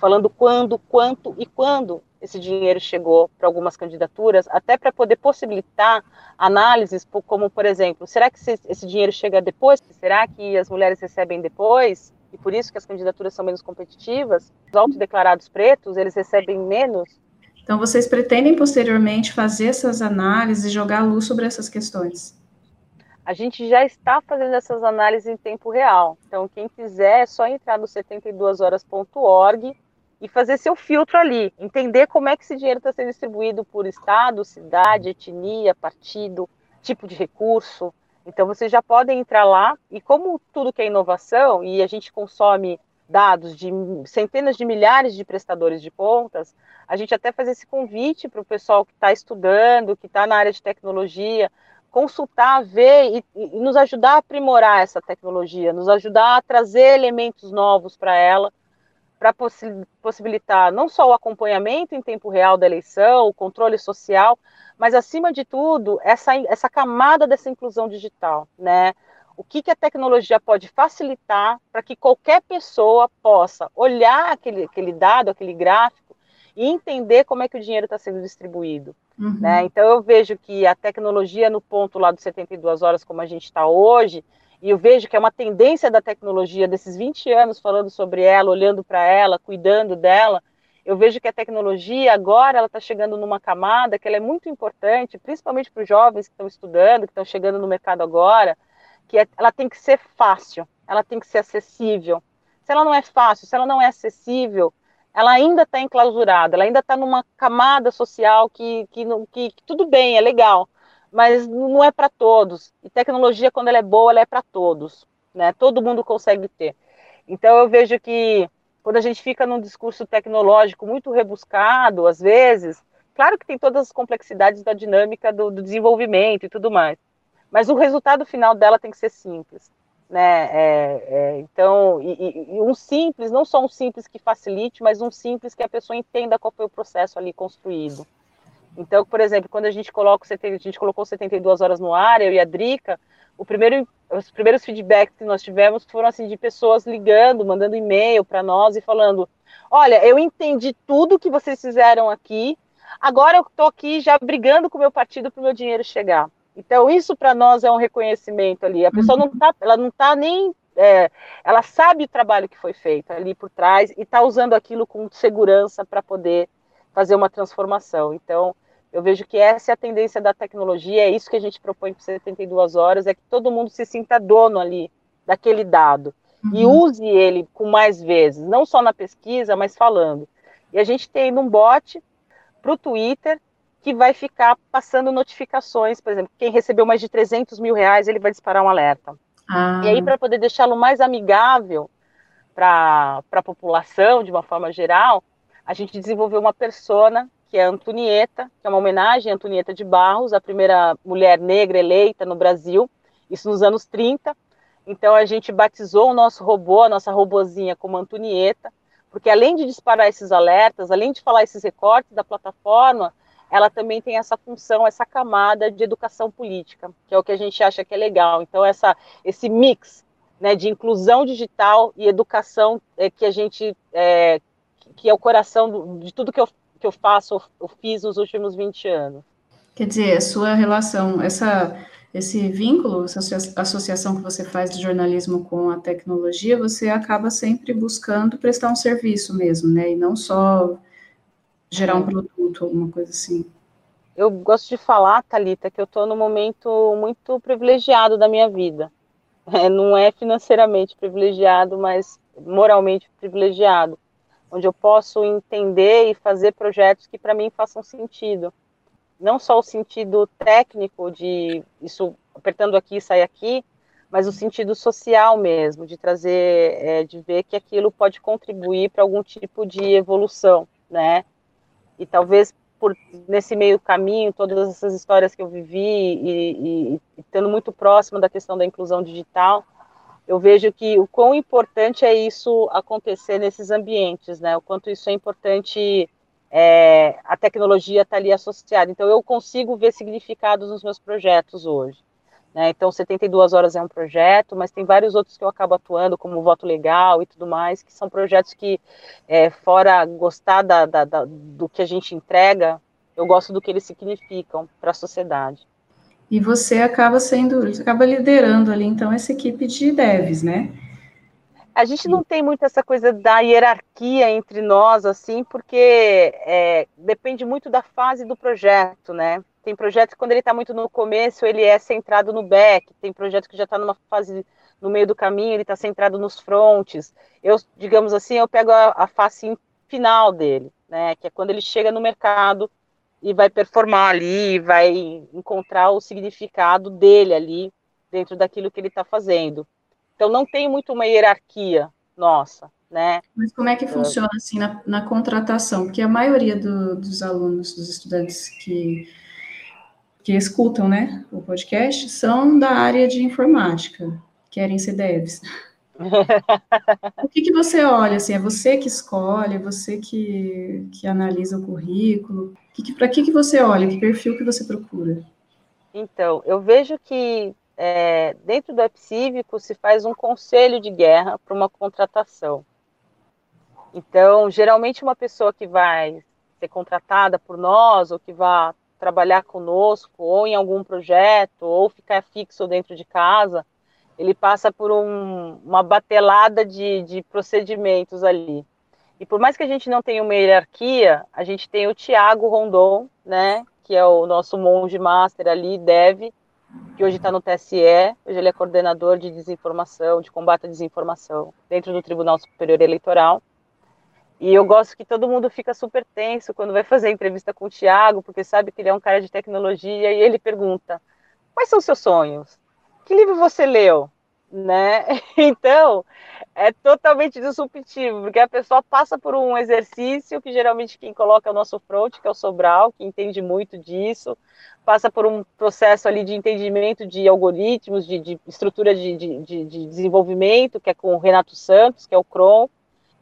falando quando, quanto e quando esse dinheiro chegou para algumas candidaturas, até para poder possibilitar análises, como por exemplo, será que esse dinheiro chega depois? Será que as mulheres recebem depois? E por isso que as candidaturas são menos competitivas? Os autodeclarados pretos, eles recebem menos então, vocês pretendem posteriormente fazer essas análises e jogar luz sobre essas questões? A gente já está fazendo essas análises em tempo real. Então, quem quiser é só entrar no 72horas.org e fazer seu filtro ali, entender como é que esse dinheiro está sendo distribuído por estado, cidade, etnia, partido, tipo de recurso. Então, vocês já podem entrar lá e como tudo que é inovação e a gente consome dados de centenas de milhares de prestadores de contas, a gente até faz esse convite para o pessoal que está estudando, que está na área de tecnologia, consultar, ver e, e, nos ajudar a aprimorar essa tecnologia, nos ajudar a trazer elementos novos para ela, para possi possibilitar não só o acompanhamento em tempo real da eleição, o controle social, mas acima de tudo essa, essa camada dessa inclusão digital, né? O que, que a tecnologia pode facilitar para que qualquer pessoa possa olhar aquele, aquele dado, aquele gráfico e entender como é que o dinheiro está sendo distribuído. Uhum. Né? Então eu vejo que a tecnologia no ponto lá dos 72 horas, como a gente está hoje, e eu vejo que é uma tendência da tecnologia desses 20 anos falando sobre ela, olhando para ela, cuidando dela, eu vejo que a tecnologia agora ela está chegando numa camada que ela é muito importante, principalmente para os jovens que estão estudando, que estão chegando no mercado agora, que é, ela tem que ser fácil, ela tem que ser acessível. Se ela não é fácil, se ela não é acessível, ela ainda está enclausurada, ela ainda está numa camada social que, que, que, que, tudo bem, é legal, mas não é para todos. E tecnologia, quando ela é boa, ela é para todos. Né? Todo mundo consegue ter. Então, eu vejo que quando a gente fica num discurso tecnológico muito rebuscado, às vezes, claro que tem todas as complexidades da dinâmica do, do desenvolvimento e tudo mais, mas o resultado final dela tem que ser simples. Né? É, é, então, e, e, um simples, não só um simples que facilite, mas um simples que a pessoa entenda qual foi o processo ali construído. Então, por exemplo, quando a gente coloca a gente colocou 72 horas no ar, eu e a Drica, o primeiro, os primeiros feedbacks que nós tivemos foram assim de pessoas ligando, mandando e-mail para nós e falando: "Olha, eu entendi tudo que vocês fizeram aqui. Agora eu estou aqui já brigando com o meu partido para o meu dinheiro chegar." Então, isso para nós é um reconhecimento ali. A pessoa não tá, ela não está nem. É, ela sabe o trabalho que foi feito ali por trás e está usando aquilo com segurança para poder fazer uma transformação. Então, eu vejo que essa é a tendência da tecnologia, é isso que a gente propõe para 72 horas, é que todo mundo se sinta dono ali daquele dado uhum. e use ele com mais vezes, não só na pesquisa, mas falando. E a gente tem um bot para o Twitter que vai ficar passando notificações, por exemplo, quem recebeu mais de 300 mil reais, ele vai disparar um alerta. Ah. E aí, para poder deixá-lo mais amigável para a população, de uma forma geral, a gente desenvolveu uma persona, que é a Antonieta, que é uma homenagem a Antonieta de Barros, a primeira mulher negra eleita no Brasil, isso nos anos 30. Então, a gente batizou o nosso robô, a nossa robozinha, como Antonieta, porque além de disparar esses alertas, além de falar esses recortes da plataforma, ela também tem essa função, essa camada de educação política, que é o que a gente acha que é legal. Então, essa, esse mix né, de inclusão digital e educação é, que a gente, é, que é o coração de tudo que eu, que eu faço, eu fiz nos últimos 20 anos. Quer dizer, a sua relação, essa, esse vínculo, essa associação que você faz de jornalismo com a tecnologia, você acaba sempre buscando prestar um serviço mesmo, né? E não só gerar um produto, alguma coisa assim. Eu gosto de falar, Talita, que eu estou num momento muito privilegiado da minha vida. É, não é financeiramente privilegiado, mas moralmente privilegiado, onde eu posso entender e fazer projetos que para mim façam sentido. Não só o sentido técnico de isso apertando aqui sai aqui, mas o sentido social mesmo, de trazer, é, de ver que aquilo pode contribuir para algum tipo de evolução, né? E talvez por nesse meio caminho todas essas histórias que eu vivi e, estando muito próximo da questão da inclusão digital eu vejo que o quão importante é isso acontecer nesses ambientes, né? O quanto isso é importante, é, a tecnologia está ali associada. Então, eu consigo ver significados nos meus projetos hoje. Né? Então, 72 horas é um projeto, mas tem vários outros que eu acabo atuando, como Voto Legal e tudo mais, que são projetos que, é, fora gostar da, da, da, do que a gente entrega, eu gosto do que eles significam para a sociedade. E você acaba sendo, acaba liderando ali, então, essa equipe de devs, né? A gente não tem muito essa coisa da hierarquia entre nós, assim, porque é, depende muito da fase do projeto, né? Tem projeto que quando ele está muito no começo, ele é centrado no back. Tem projeto que já está numa fase no meio do caminho, ele está centrado nos fronts. Eu, digamos assim, eu pego a, a face final dele, né? Que é quando ele chega no mercado e vai performar ali, vai encontrar o significado dele ali dentro daquilo que ele está fazendo. Então não tem muito uma hierarquia nossa, né? Mas como é que funciona assim na, na contratação? Porque a maioria do, dos alunos, dos estudantes que que escutam, né, o podcast, são da área de informática, querem ser devs. [LAUGHS] o que, que você olha, assim, é você que escolhe, é você que, que analisa o currículo, que, que, para que, que você olha, que perfil que você procura? Então, eu vejo que é, dentro do App Cívico se faz um conselho de guerra para uma contratação. Então, geralmente uma pessoa que vai ser contratada por nós ou que vai trabalhar conosco, ou em algum projeto, ou ficar fixo dentro de casa, ele passa por um, uma batelada de, de procedimentos ali. E por mais que a gente não tenha uma hierarquia, a gente tem o Tiago Rondon, né, que é o nosso monge master ali, deve, que hoje está no TSE, hoje ele é coordenador de desinformação, de combate à desinformação, dentro do Tribunal Superior Eleitoral. E eu gosto que todo mundo fica super tenso quando vai fazer entrevista com o Tiago, porque sabe que ele é um cara de tecnologia e ele pergunta: quais são os seus sonhos? Que livro você leu? Né? [LAUGHS] Então, é totalmente disruptivo, porque a pessoa passa por um exercício que geralmente quem coloca é o nosso front, que é o Sobral, que entende muito disso, passa por um processo ali de entendimento de algoritmos, de, de estrutura de, de, de, desenvolvimento, que é com o Renato Santos, que é o Cron,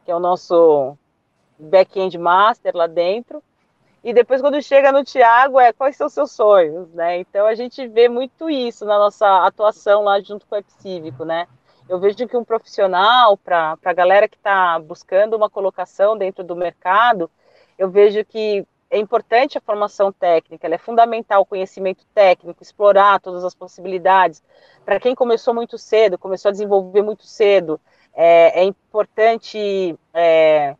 que é o nosso back-end master lá dentro. E depois, quando chega no Tiago, é quais são os seus sonhos, né? Então, a gente vê muito isso na nossa atuação lá junto com o Epicívico, né? Eu vejo que um profissional, para a galera que está buscando uma colocação dentro do mercado, eu vejo que é importante a formação técnica, é fundamental o conhecimento técnico, explorar todas as possibilidades. Para quem começou muito cedo, começou a desenvolver muito cedo, é, é importante é,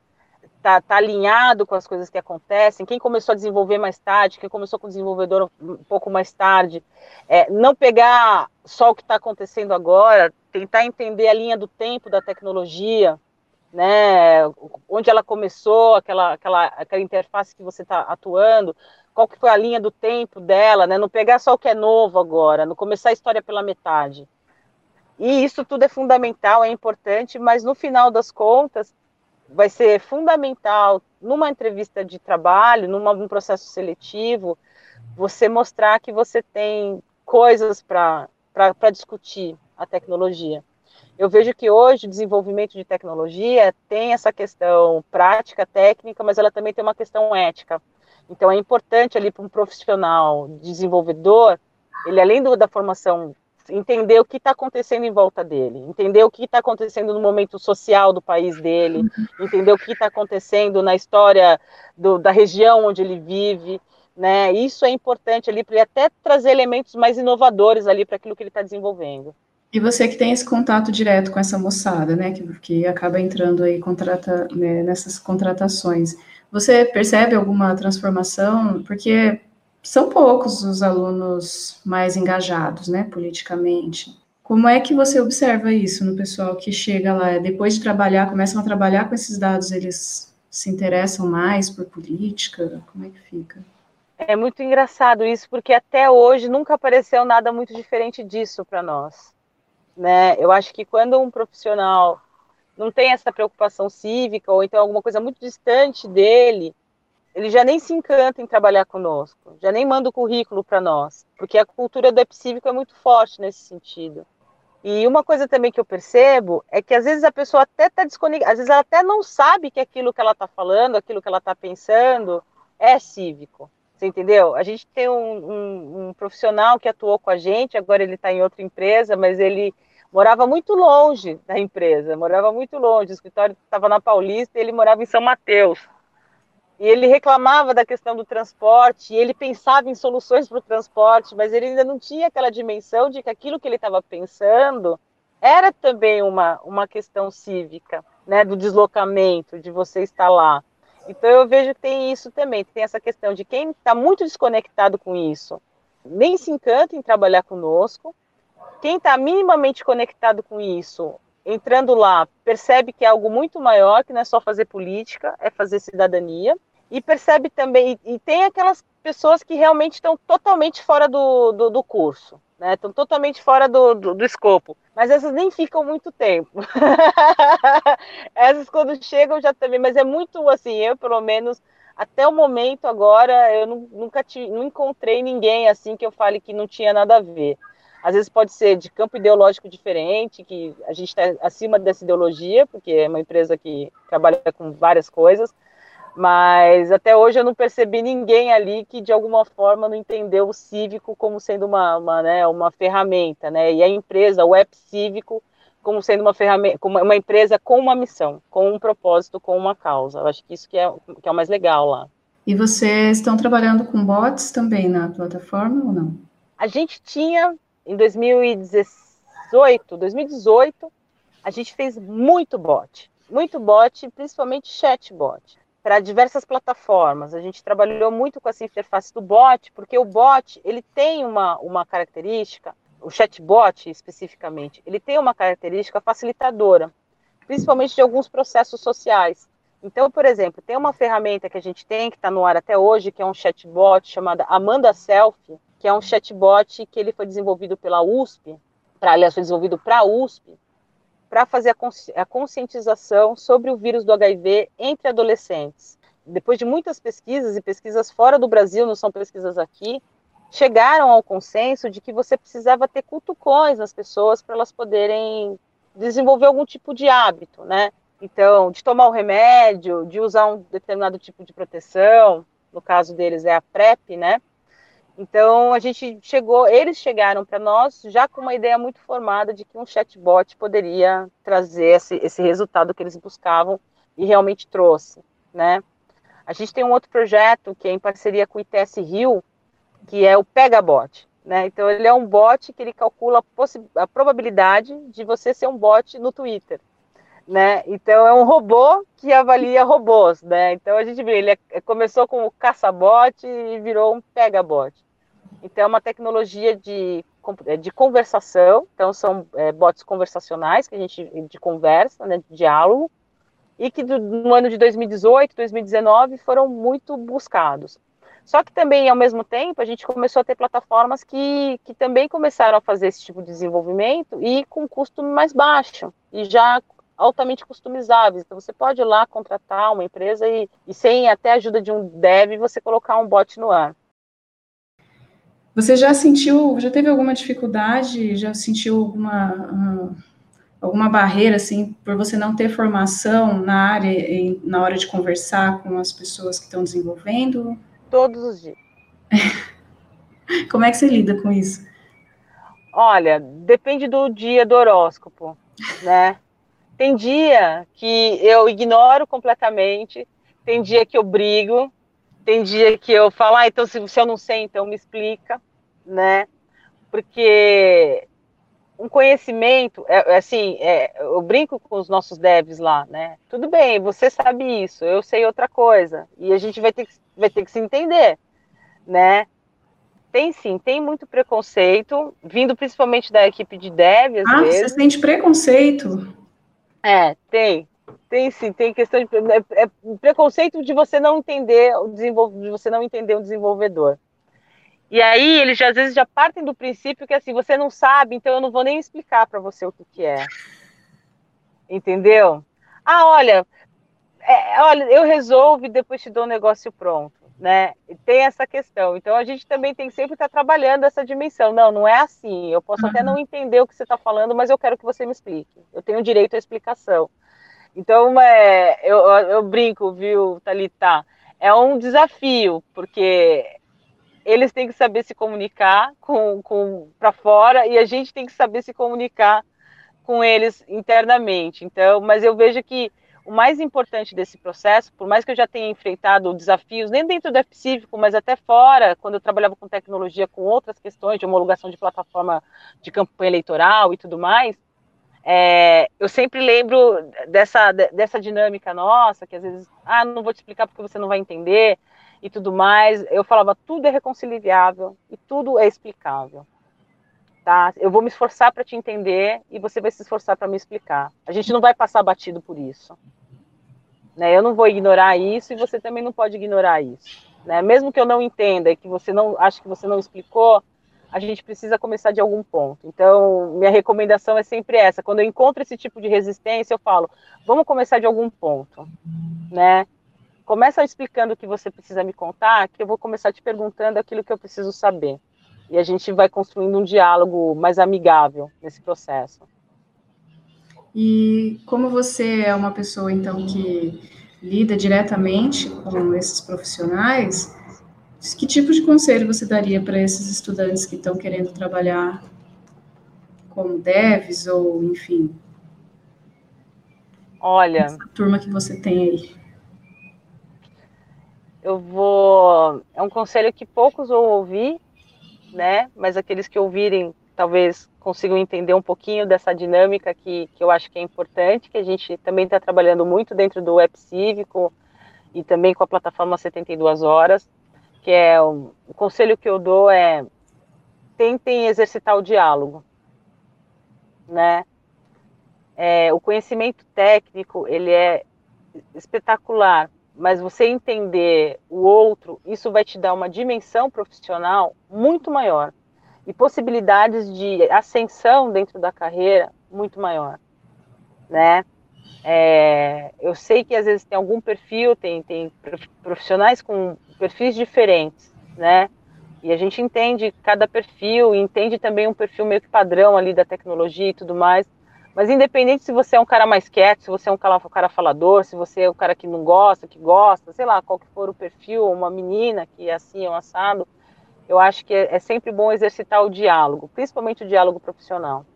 tá, tá alinhado com as coisas que acontecem, quem começou a desenvolver mais tarde, quem começou com o desenvolvedor um pouco mais tarde, é, não pegar só o que está acontecendo agora, tentar entender a linha do tempo da tecnologia, né, onde ela começou, aquela, aquela, aquela interface que você está atuando, qual que foi a linha do tempo dela, né? Não pegar só o que é novo agora, não começar a história pela metade. E isso tudo é fundamental, é importante, mas no final das contas vai ser fundamental numa entrevista de trabalho, num processo seletivo, você mostrar que você tem coisas para discutir a tecnologia. Eu vejo que hoje o desenvolvimento de tecnologia tem essa questão prática, técnica, mas ela também tem uma questão ética. Então é importante ali para um profissional desenvolvedor, ele além do, da formação entender o que está acontecendo em volta dele, entender o que está acontecendo no momento social do país dele, entender o que está acontecendo na história do, da região onde ele vive, né? Isso é importante ali para ele até trazer elementos mais inovadores ali para aquilo que ele está desenvolvendo. E você que tem esse contato direto com essa moçada, né, que, que acaba entrando aí contrata, né, nessas contratações, você percebe alguma transformação? Porque são poucos os alunos mais engajados, né, politicamente. Como é que você observa isso no pessoal que chega lá, depois de trabalhar, começam a trabalhar com esses dados, eles se interessam mais por política? Como é que fica? É muito engraçado isso, porque até hoje nunca apareceu nada muito diferente disso para nós né? Eu acho que quando um profissional não tem essa preocupação cívica ou então alguma coisa muito distante dele, ele já nem se encanta em trabalhar conosco, já nem manda o currículo para nós, porque a cultura do epicívico é muito forte nesse sentido. E uma coisa também que eu percebo é que às vezes a pessoa até está desconectada, às vezes ela até não sabe que aquilo que ela está falando, aquilo que ela está pensando é cívico. Você entendeu? A gente tem um, um, um profissional que atuou com a gente, agora ele está em outra empresa, mas ele morava muito longe da empresa, morava muito longe. O escritório estava na Paulista e ele morava em São Mateus. E ele reclamava da questão do transporte, ele pensava em soluções para o transporte, mas ele ainda não tinha aquela dimensão de que aquilo que ele estava pensando era também uma, uma questão cívica, né, do deslocamento, de você estar lá. Então eu vejo que tem isso também, tem essa questão de quem está muito desconectado com isso, nem se encanta em trabalhar conosco. Quem está minimamente conectado com isso, entrando lá, percebe que é algo muito maior, que não é só fazer política, é fazer cidadania. E percebe também, e tem aquelas pessoas que realmente estão totalmente fora do, do, do curso, né? Estão totalmente fora do, do, do, escopo. Mas essas nem ficam muito tempo. [LAUGHS] essas quando chegam já também, mas é muito assim, eu pelo menos até o momento agora eu nunca tive, não encontrei ninguém assim que eu fale que não tinha nada a ver. Às vezes pode ser de campo ideológico diferente, que a gente está acima dessa ideologia, porque é uma empresa que trabalha com várias coisas, mas até hoje eu não percebi ninguém ali que de alguma forma não entendeu o cívico como sendo uma, uma, né, uma ferramenta, né? E a empresa, o app cívico, como sendo uma ferramenta, como uma empresa com uma missão, com um propósito, com uma causa. Eu acho que isso que é, que é o mais legal lá. E vocês estão trabalhando com bots também na plataforma ou não? A gente tinha em 2018, 2018, a gente fez muito bot, muito bot, principalmente chatbot para diversas plataformas. A gente trabalhou muito com essa interface do bot, porque o bot ele tem uma, uma característica, o chatbot especificamente, ele tem uma característica facilitadora, principalmente de alguns processos sociais. Então, por exemplo, tem uma ferramenta que a gente tem, que está no ar até hoje, que é um chatbot chamada Amanda Selfie, que é um chatbot que ele foi desenvolvido pela USP, pra, aliás, foi desenvolvido para a USP, para fazer a, consci a conscientização sobre o vírus do HIV entre adolescentes. Depois de muitas pesquisas, e pesquisas fora do Brasil, não são pesquisas aqui, chegaram ao consenso de que você precisava ter cutucões nas pessoas para elas poderem desenvolver algum tipo de hábito, né? Então, de tomar o remédio, de usar um determinado tipo de proteção, no caso deles é a PrEP, né? Então a gente chegou, eles chegaram para nós já com uma ideia muito formada de que um chatbot poderia trazer esse, esse resultado que eles buscavam e realmente trouxe, né? A gente tem um outro projeto que é em parceria com o ITS Rio, que é o Pegabot, né? Então ele é um bot que ele calcula a, a probabilidade de você ser um bot no Twitter. Né? Então é um robô que avalia robôs, né? Então a gente vê, ele é, começou com o caçabot e virou um pegabot. Então é uma tecnologia de, de conversação, então são é, bots conversacionais que a gente de conversa, né, de diálogo, e que do, no ano de 2018, 2019 foram muito buscados. Só que também, ao mesmo tempo, a gente começou a ter plataformas que, que também começaram a fazer esse tipo de desenvolvimento e com custo mais baixo e já altamente customizáveis. Então, você pode ir lá contratar uma empresa e, e sem até a ajuda de um dev, você colocar um bot no ar. Você já sentiu, já teve alguma dificuldade, já sentiu alguma, ah, alguma barreira, assim, por você não ter formação na área, na hora de conversar com as pessoas que estão desenvolvendo? Todos os dias. [LAUGHS] Como é que você lida com isso? Olha, depende do dia do horóscopo, né? Tem dia que eu ignoro completamente, tem dia que eu brigo, tem dia que eu falo, ah, então se, se eu não sei, então me explica, né? Porque um conhecimento, é, é, assim, é, eu brinco com os nossos devs lá, né? Tudo bem, você sabe isso, eu sei outra coisa, e a gente vai ter que, vai ter que se entender, né? Tem sim, tem muito preconceito, vindo principalmente da equipe de dev, às ah, vezes. você sente preconceito? É, tem. Tem sim, tem questão de é, é preconceito de você não entender o desenvolvedor, de você não entender o desenvolvedor. E aí eles já, às vezes já partem do princípio que assim, você não sabe, então eu não vou nem explicar para você o que, que é. Entendeu? Ah, olha, é, olha, eu resolvo e depois te dou o um negócio pronto, né? Tem essa questão. Então a gente também tem que sempre estar tá trabalhando essa dimensão. Não, não é assim. Eu posso uhum. até não entender o que você está falando, mas eu quero que você me explique. Eu tenho direito à explicação. Então, é, eu, eu brinco, viu, Thalita? É um desafio, porque eles têm que saber se comunicar com, com para fora e a gente tem que saber se comunicar com eles internamente. Então, mas eu vejo que o mais importante desse processo, por mais que eu já tenha enfrentado desafios, nem dentro do F-Cívico, mas até fora, quando eu trabalhava com tecnologia, com outras questões de homologação de plataforma de campanha eleitoral e tudo mais, é, eu sempre lembro dessa, dessa dinâmica nossa, que às vezes, ah, não vou te explicar porque você não vai entender e tudo mais. Eu falava, tudo é reconciliável e tudo é explicável. Tá? Eu vou me esforçar para te entender e você vai se esforçar para me explicar. A gente não vai passar batido por isso. Né? Eu não vou ignorar isso e você também não pode ignorar isso. Né? Mesmo que eu não entenda e que você não acho que você não explicou, a gente precisa começar de algum ponto. Então, minha recomendação é sempre essa. Quando eu encontro esse tipo de resistência, eu falo, vamos começar de algum ponto, né? Começa explicando o que você precisa me contar, que eu vou começar te perguntando aquilo que eu preciso saber. E a gente vai construindo um diálogo mais amigável nesse processo. E como você é uma pessoa, então, que lida diretamente com esses profissionais, que tipo de conselho você daria para esses estudantes que estão querendo trabalhar como devs ou, enfim? Olha. Essa turma que você tem aí. Eu vou. É um conselho que poucos vão ouvir, né? Mas aqueles que ouvirem talvez consigam entender um pouquinho dessa dinâmica que, que eu acho que é importante, que a gente também está trabalhando muito dentro do Web Cívico e também com a plataforma 72 Horas que é o, o conselho que eu dou é tentem exercitar o diálogo, né? É, o conhecimento técnico ele é espetacular, mas você entender o outro, isso vai te dar uma dimensão profissional muito maior e possibilidades de ascensão dentro da carreira muito maior, né? É, eu sei que às vezes tem algum perfil, tem, tem profissionais com perfis diferentes, né? E a gente entende cada perfil, entende também um perfil meio que padrão ali da tecnologia e tudo mais. Mas independente se você é um cara mais quieto, se você é um cara, falador, se você é um cara que não gosta, que gosta, sei lá, qual que for o perfil, uma menina que é assim, é um assado, eu acho que é, é sempre bom exercitar o diálogo, principalmente o diálogo profissional,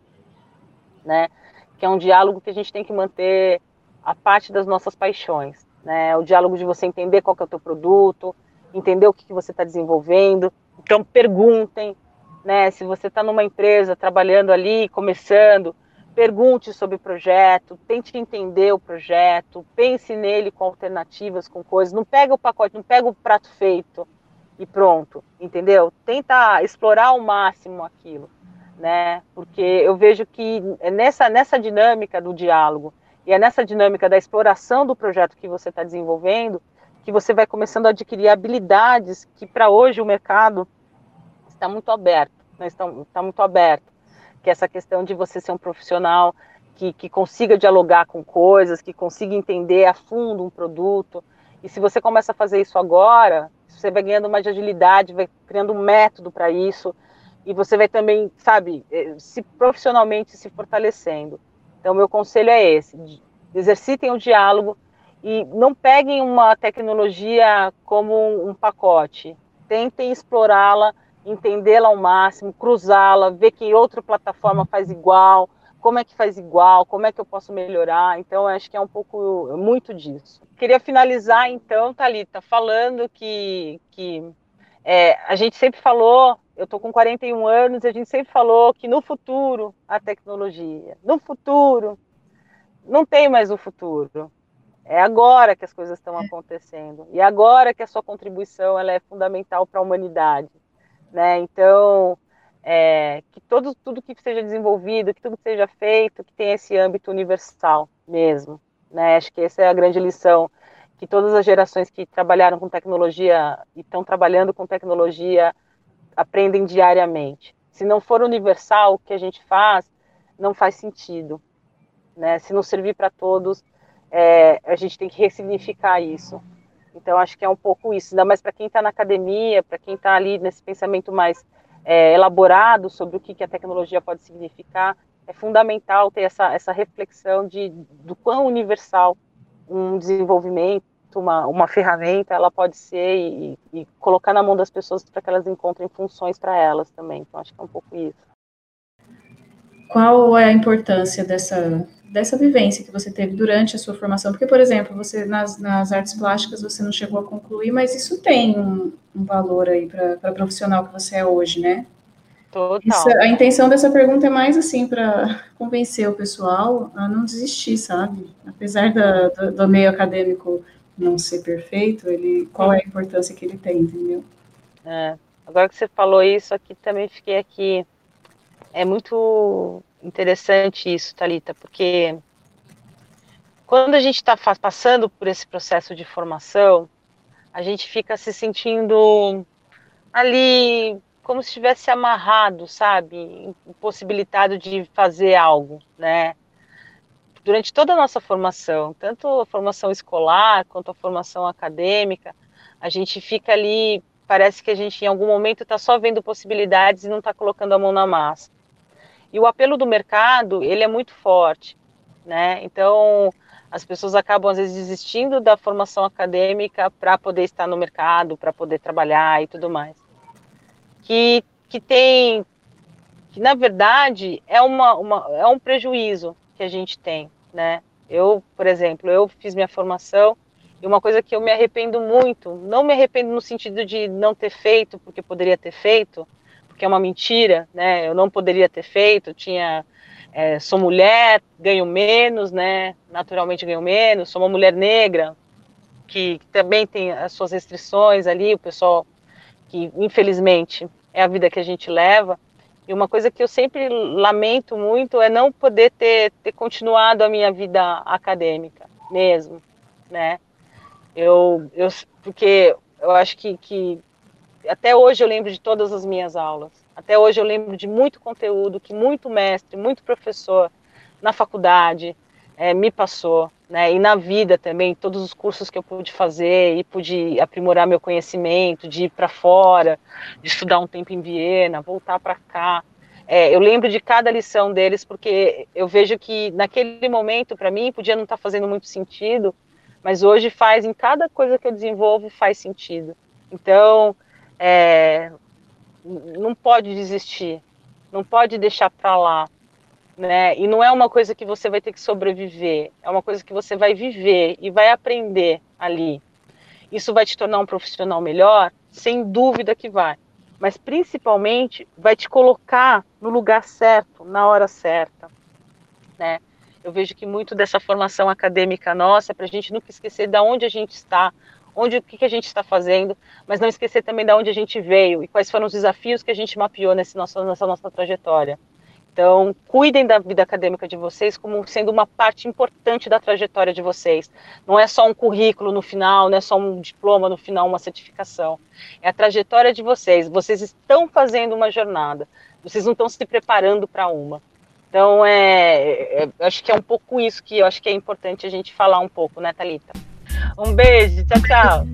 né? Que é um diálogo que a gente tem que manter a parte das nossas paixões, né? O diálogo de você entender qual que é o teu produto, entender o que, que você está desenvolvendo. Então, perguntem, né? Se você está numa empresa trabalhando ali, começando, pergunte sobre o projeto, tente entender o projeto, pense nele com alternativas, com coisas. Não pega o pacote, não pega o prato feito e pronto, entendeu? Tenta explorar ao máximo aquilo, né? Porque eu vejo que é nessa, nessa dinâmica do diálogo e é nessa dinâmica da exploração do projeto que você está desenvolvendo que você vai começando a adquirir habilidades que para hoje o mercado está muito aberto, né? está, está muito aberto, que é essa questão de você ser um profissional que, que consiga dialogar com coisas, que consiga entender a fundo um produto. E se você começa a fazer isso agora, você vai ganhando mais agilidade, vai criando um método para isso, e você vai também, sabe, eh, se profissionalmente se fortalecendo. Então, meu conselho é esse: exercitem o diálogo e não peguem uma tecnologia como um pacote. Tentem explorá-la, entendê-la ao máximo, cruzá-la, ver que outra plataforma faz igual, como é que faz igual, como é que eu posso melhorar. Então, acho que é um pouco muito disso. Queria finalizar, então, Talita, falando que, que é, a gente sempre falou, eu estou com 41 anos, e a gente sempre falou que no futuro a tecnologia, no futuro, não tem mais o futuro. É agora que as coisas estão acontecendo e é agora que a sua contribuição ela é fundamental para a humanidade, né? Então, é, que todo, tudo que seja desenvolvido, que tudo que seja feito, que tenha esse âmbito universal mesmo. Né? Acho que essa é a grande lição que todas as gerações que trabalharam com tecnologia e estão trabalhando com tecnologia aprendem diariamente. Se não for universal o que a gente faz, não faz sentido. Né? Se não servir para todos, é, a gente tem que ressignificar isso. Então, acho que é um pouco isso, ainda mais para quem está na academia, para quem está ali nesse pensamento mais é, elaborado sobre o que, que a tecnologia pode significar, é fundamental ter essa, essa reflexão de, do quão universal um desenvolvimento, uma, uma ferramenta, ela pode ser e, e colocar na mão das pessoas para que elas encontrem funções para elas também. Então, acho que é um pouco isso. Qual é a importância dessa, dessa vivência que você teve durante a sua formação? Porque, por exemplo, você nas, nas artes plásticas você não chegou a concluir, mas isso tem um, um valor aí para profissional que você é hoje, né? Total. Isso, a intenção dessa pergunta é mais assim para [LAUGHS] convencer o pessoal a não desistir, sabe? Apesar da, do, do, meio acadêmico não ser perfeito, ele qual é a importância que ele tem, entendeu? É. Agora que você falou isso, aqui também fiquei aqui. É muito interessante isso, Talita, porque quando a gente está passando por esse processo de formação, a gente fica se sentindo ali como se estivesse amarrado, sabe, impossibilitado de fazer algo, né? Durante toda a nossa formação, tanto a formação escolar quanto a formação acadêmica, a gente fica ali, parece que a gente em algum momento está só vendo possibilidades e não está colocando a mão na massa. E o apelo do mercado, ele é muito forte, né? Então, as pessoas acabam às vezes desistindo da formação acadêmica para poder estar no mercado, para poder trabalhar e tudo mais. Que que tem que na verdade é uma, uma é um prejuízo que a gente tem, né? Eu, por exemplo, eu fiz minha formação e uma coisa que eu me arrependo muito, não me arrependo no sentido de não ter feito porque poderia ter feito, porque é uma mentira, né? Eu não poderia ter feito, tinha é, sou mulher, ganho menos, né? Naturalmente ganho menos, sou uma mulher negra, que, também tem as suas restrições ali, o pessoal que infelizmente é a vida que a gente leva. E uma coisa que eu sempre lamento muito é não poder ter, ter continuado a minha vida acadêmica mesmo, né? Eu, eu porque eu acho que, que até hoje eu lembro de todas as minhas aulas. Até hoje eu lembro de muito conteúdo que muito mestre, muito professor na faculdade é, me passou, né? E na vida também, todos os cursos que eu pude fazer e pude aprimorar meu conhecimento, de ir para fora, de estudar um tempo em Viena, voltar para cá. É, eu lembro de cada lição deles porque eu vejo que naquele momento para mim podia não estar tá fazendo muito sentido, mas hoje faz em cada coisa que eu desenvolvo faz sentido. Então é, não pode desistir, não pode deixar para lá, né? E não é uma coisa que você vai ter que sobreviver, é uma coisa que você vai viver e vai aprender ali. Isso vai te tornar um profissional melhor, sem dúvida que vai, mas principalmente vai te colocar no lugar certo, na hora certa, né? Eu vejo que muito dessa formação acadêmica nossa é para a gente nunca esquecer de onde a gente está, onde o que, que a gente está fazendo, mas não esquecer também de onde a gente veio e quais foram os desafios que a gente mapeou nesse nosso, nessa nossa trajetória. Então, cuidem da vida acadêmica de vocês como sendo uma parte importante da trajetória de vocês. Não é só um currículo no final, não é só um diploma no final, uma certificação. É a trajetória de vocês. Vocês estão fazendo uma jornada. Vocês não estão se preparando para uma. Então, é, é, acho que é um pouco isso que eu acho que é importante a gente falar um pouco, né, Thalita? Um beijo, tchau, tchau.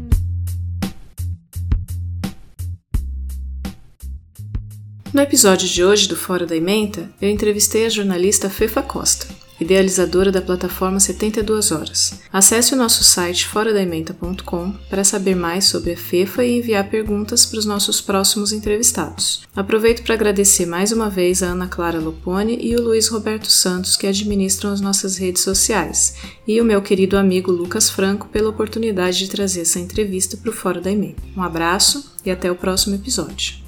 No episódio de hoje do Fora da Ementa, eu entrevistei a jornalista Fefa Costa, idealizadora da plataforma 72 Horas. Acesse o nosso site foradaementa.com para saber mais sobre a Fefa e enviar perguntas para os nossos próximos entrevistados. Aproveito para agradecer mais uma vez a Ana Clara Lopone e o Luiz Roberto Santos, que administram as nossas redes sociais, e o meu querido amigo Lucas Franco pela oportunidade de trazer essa entrevista para o Fora da Ementa. Um abraço e até o próximo episódio.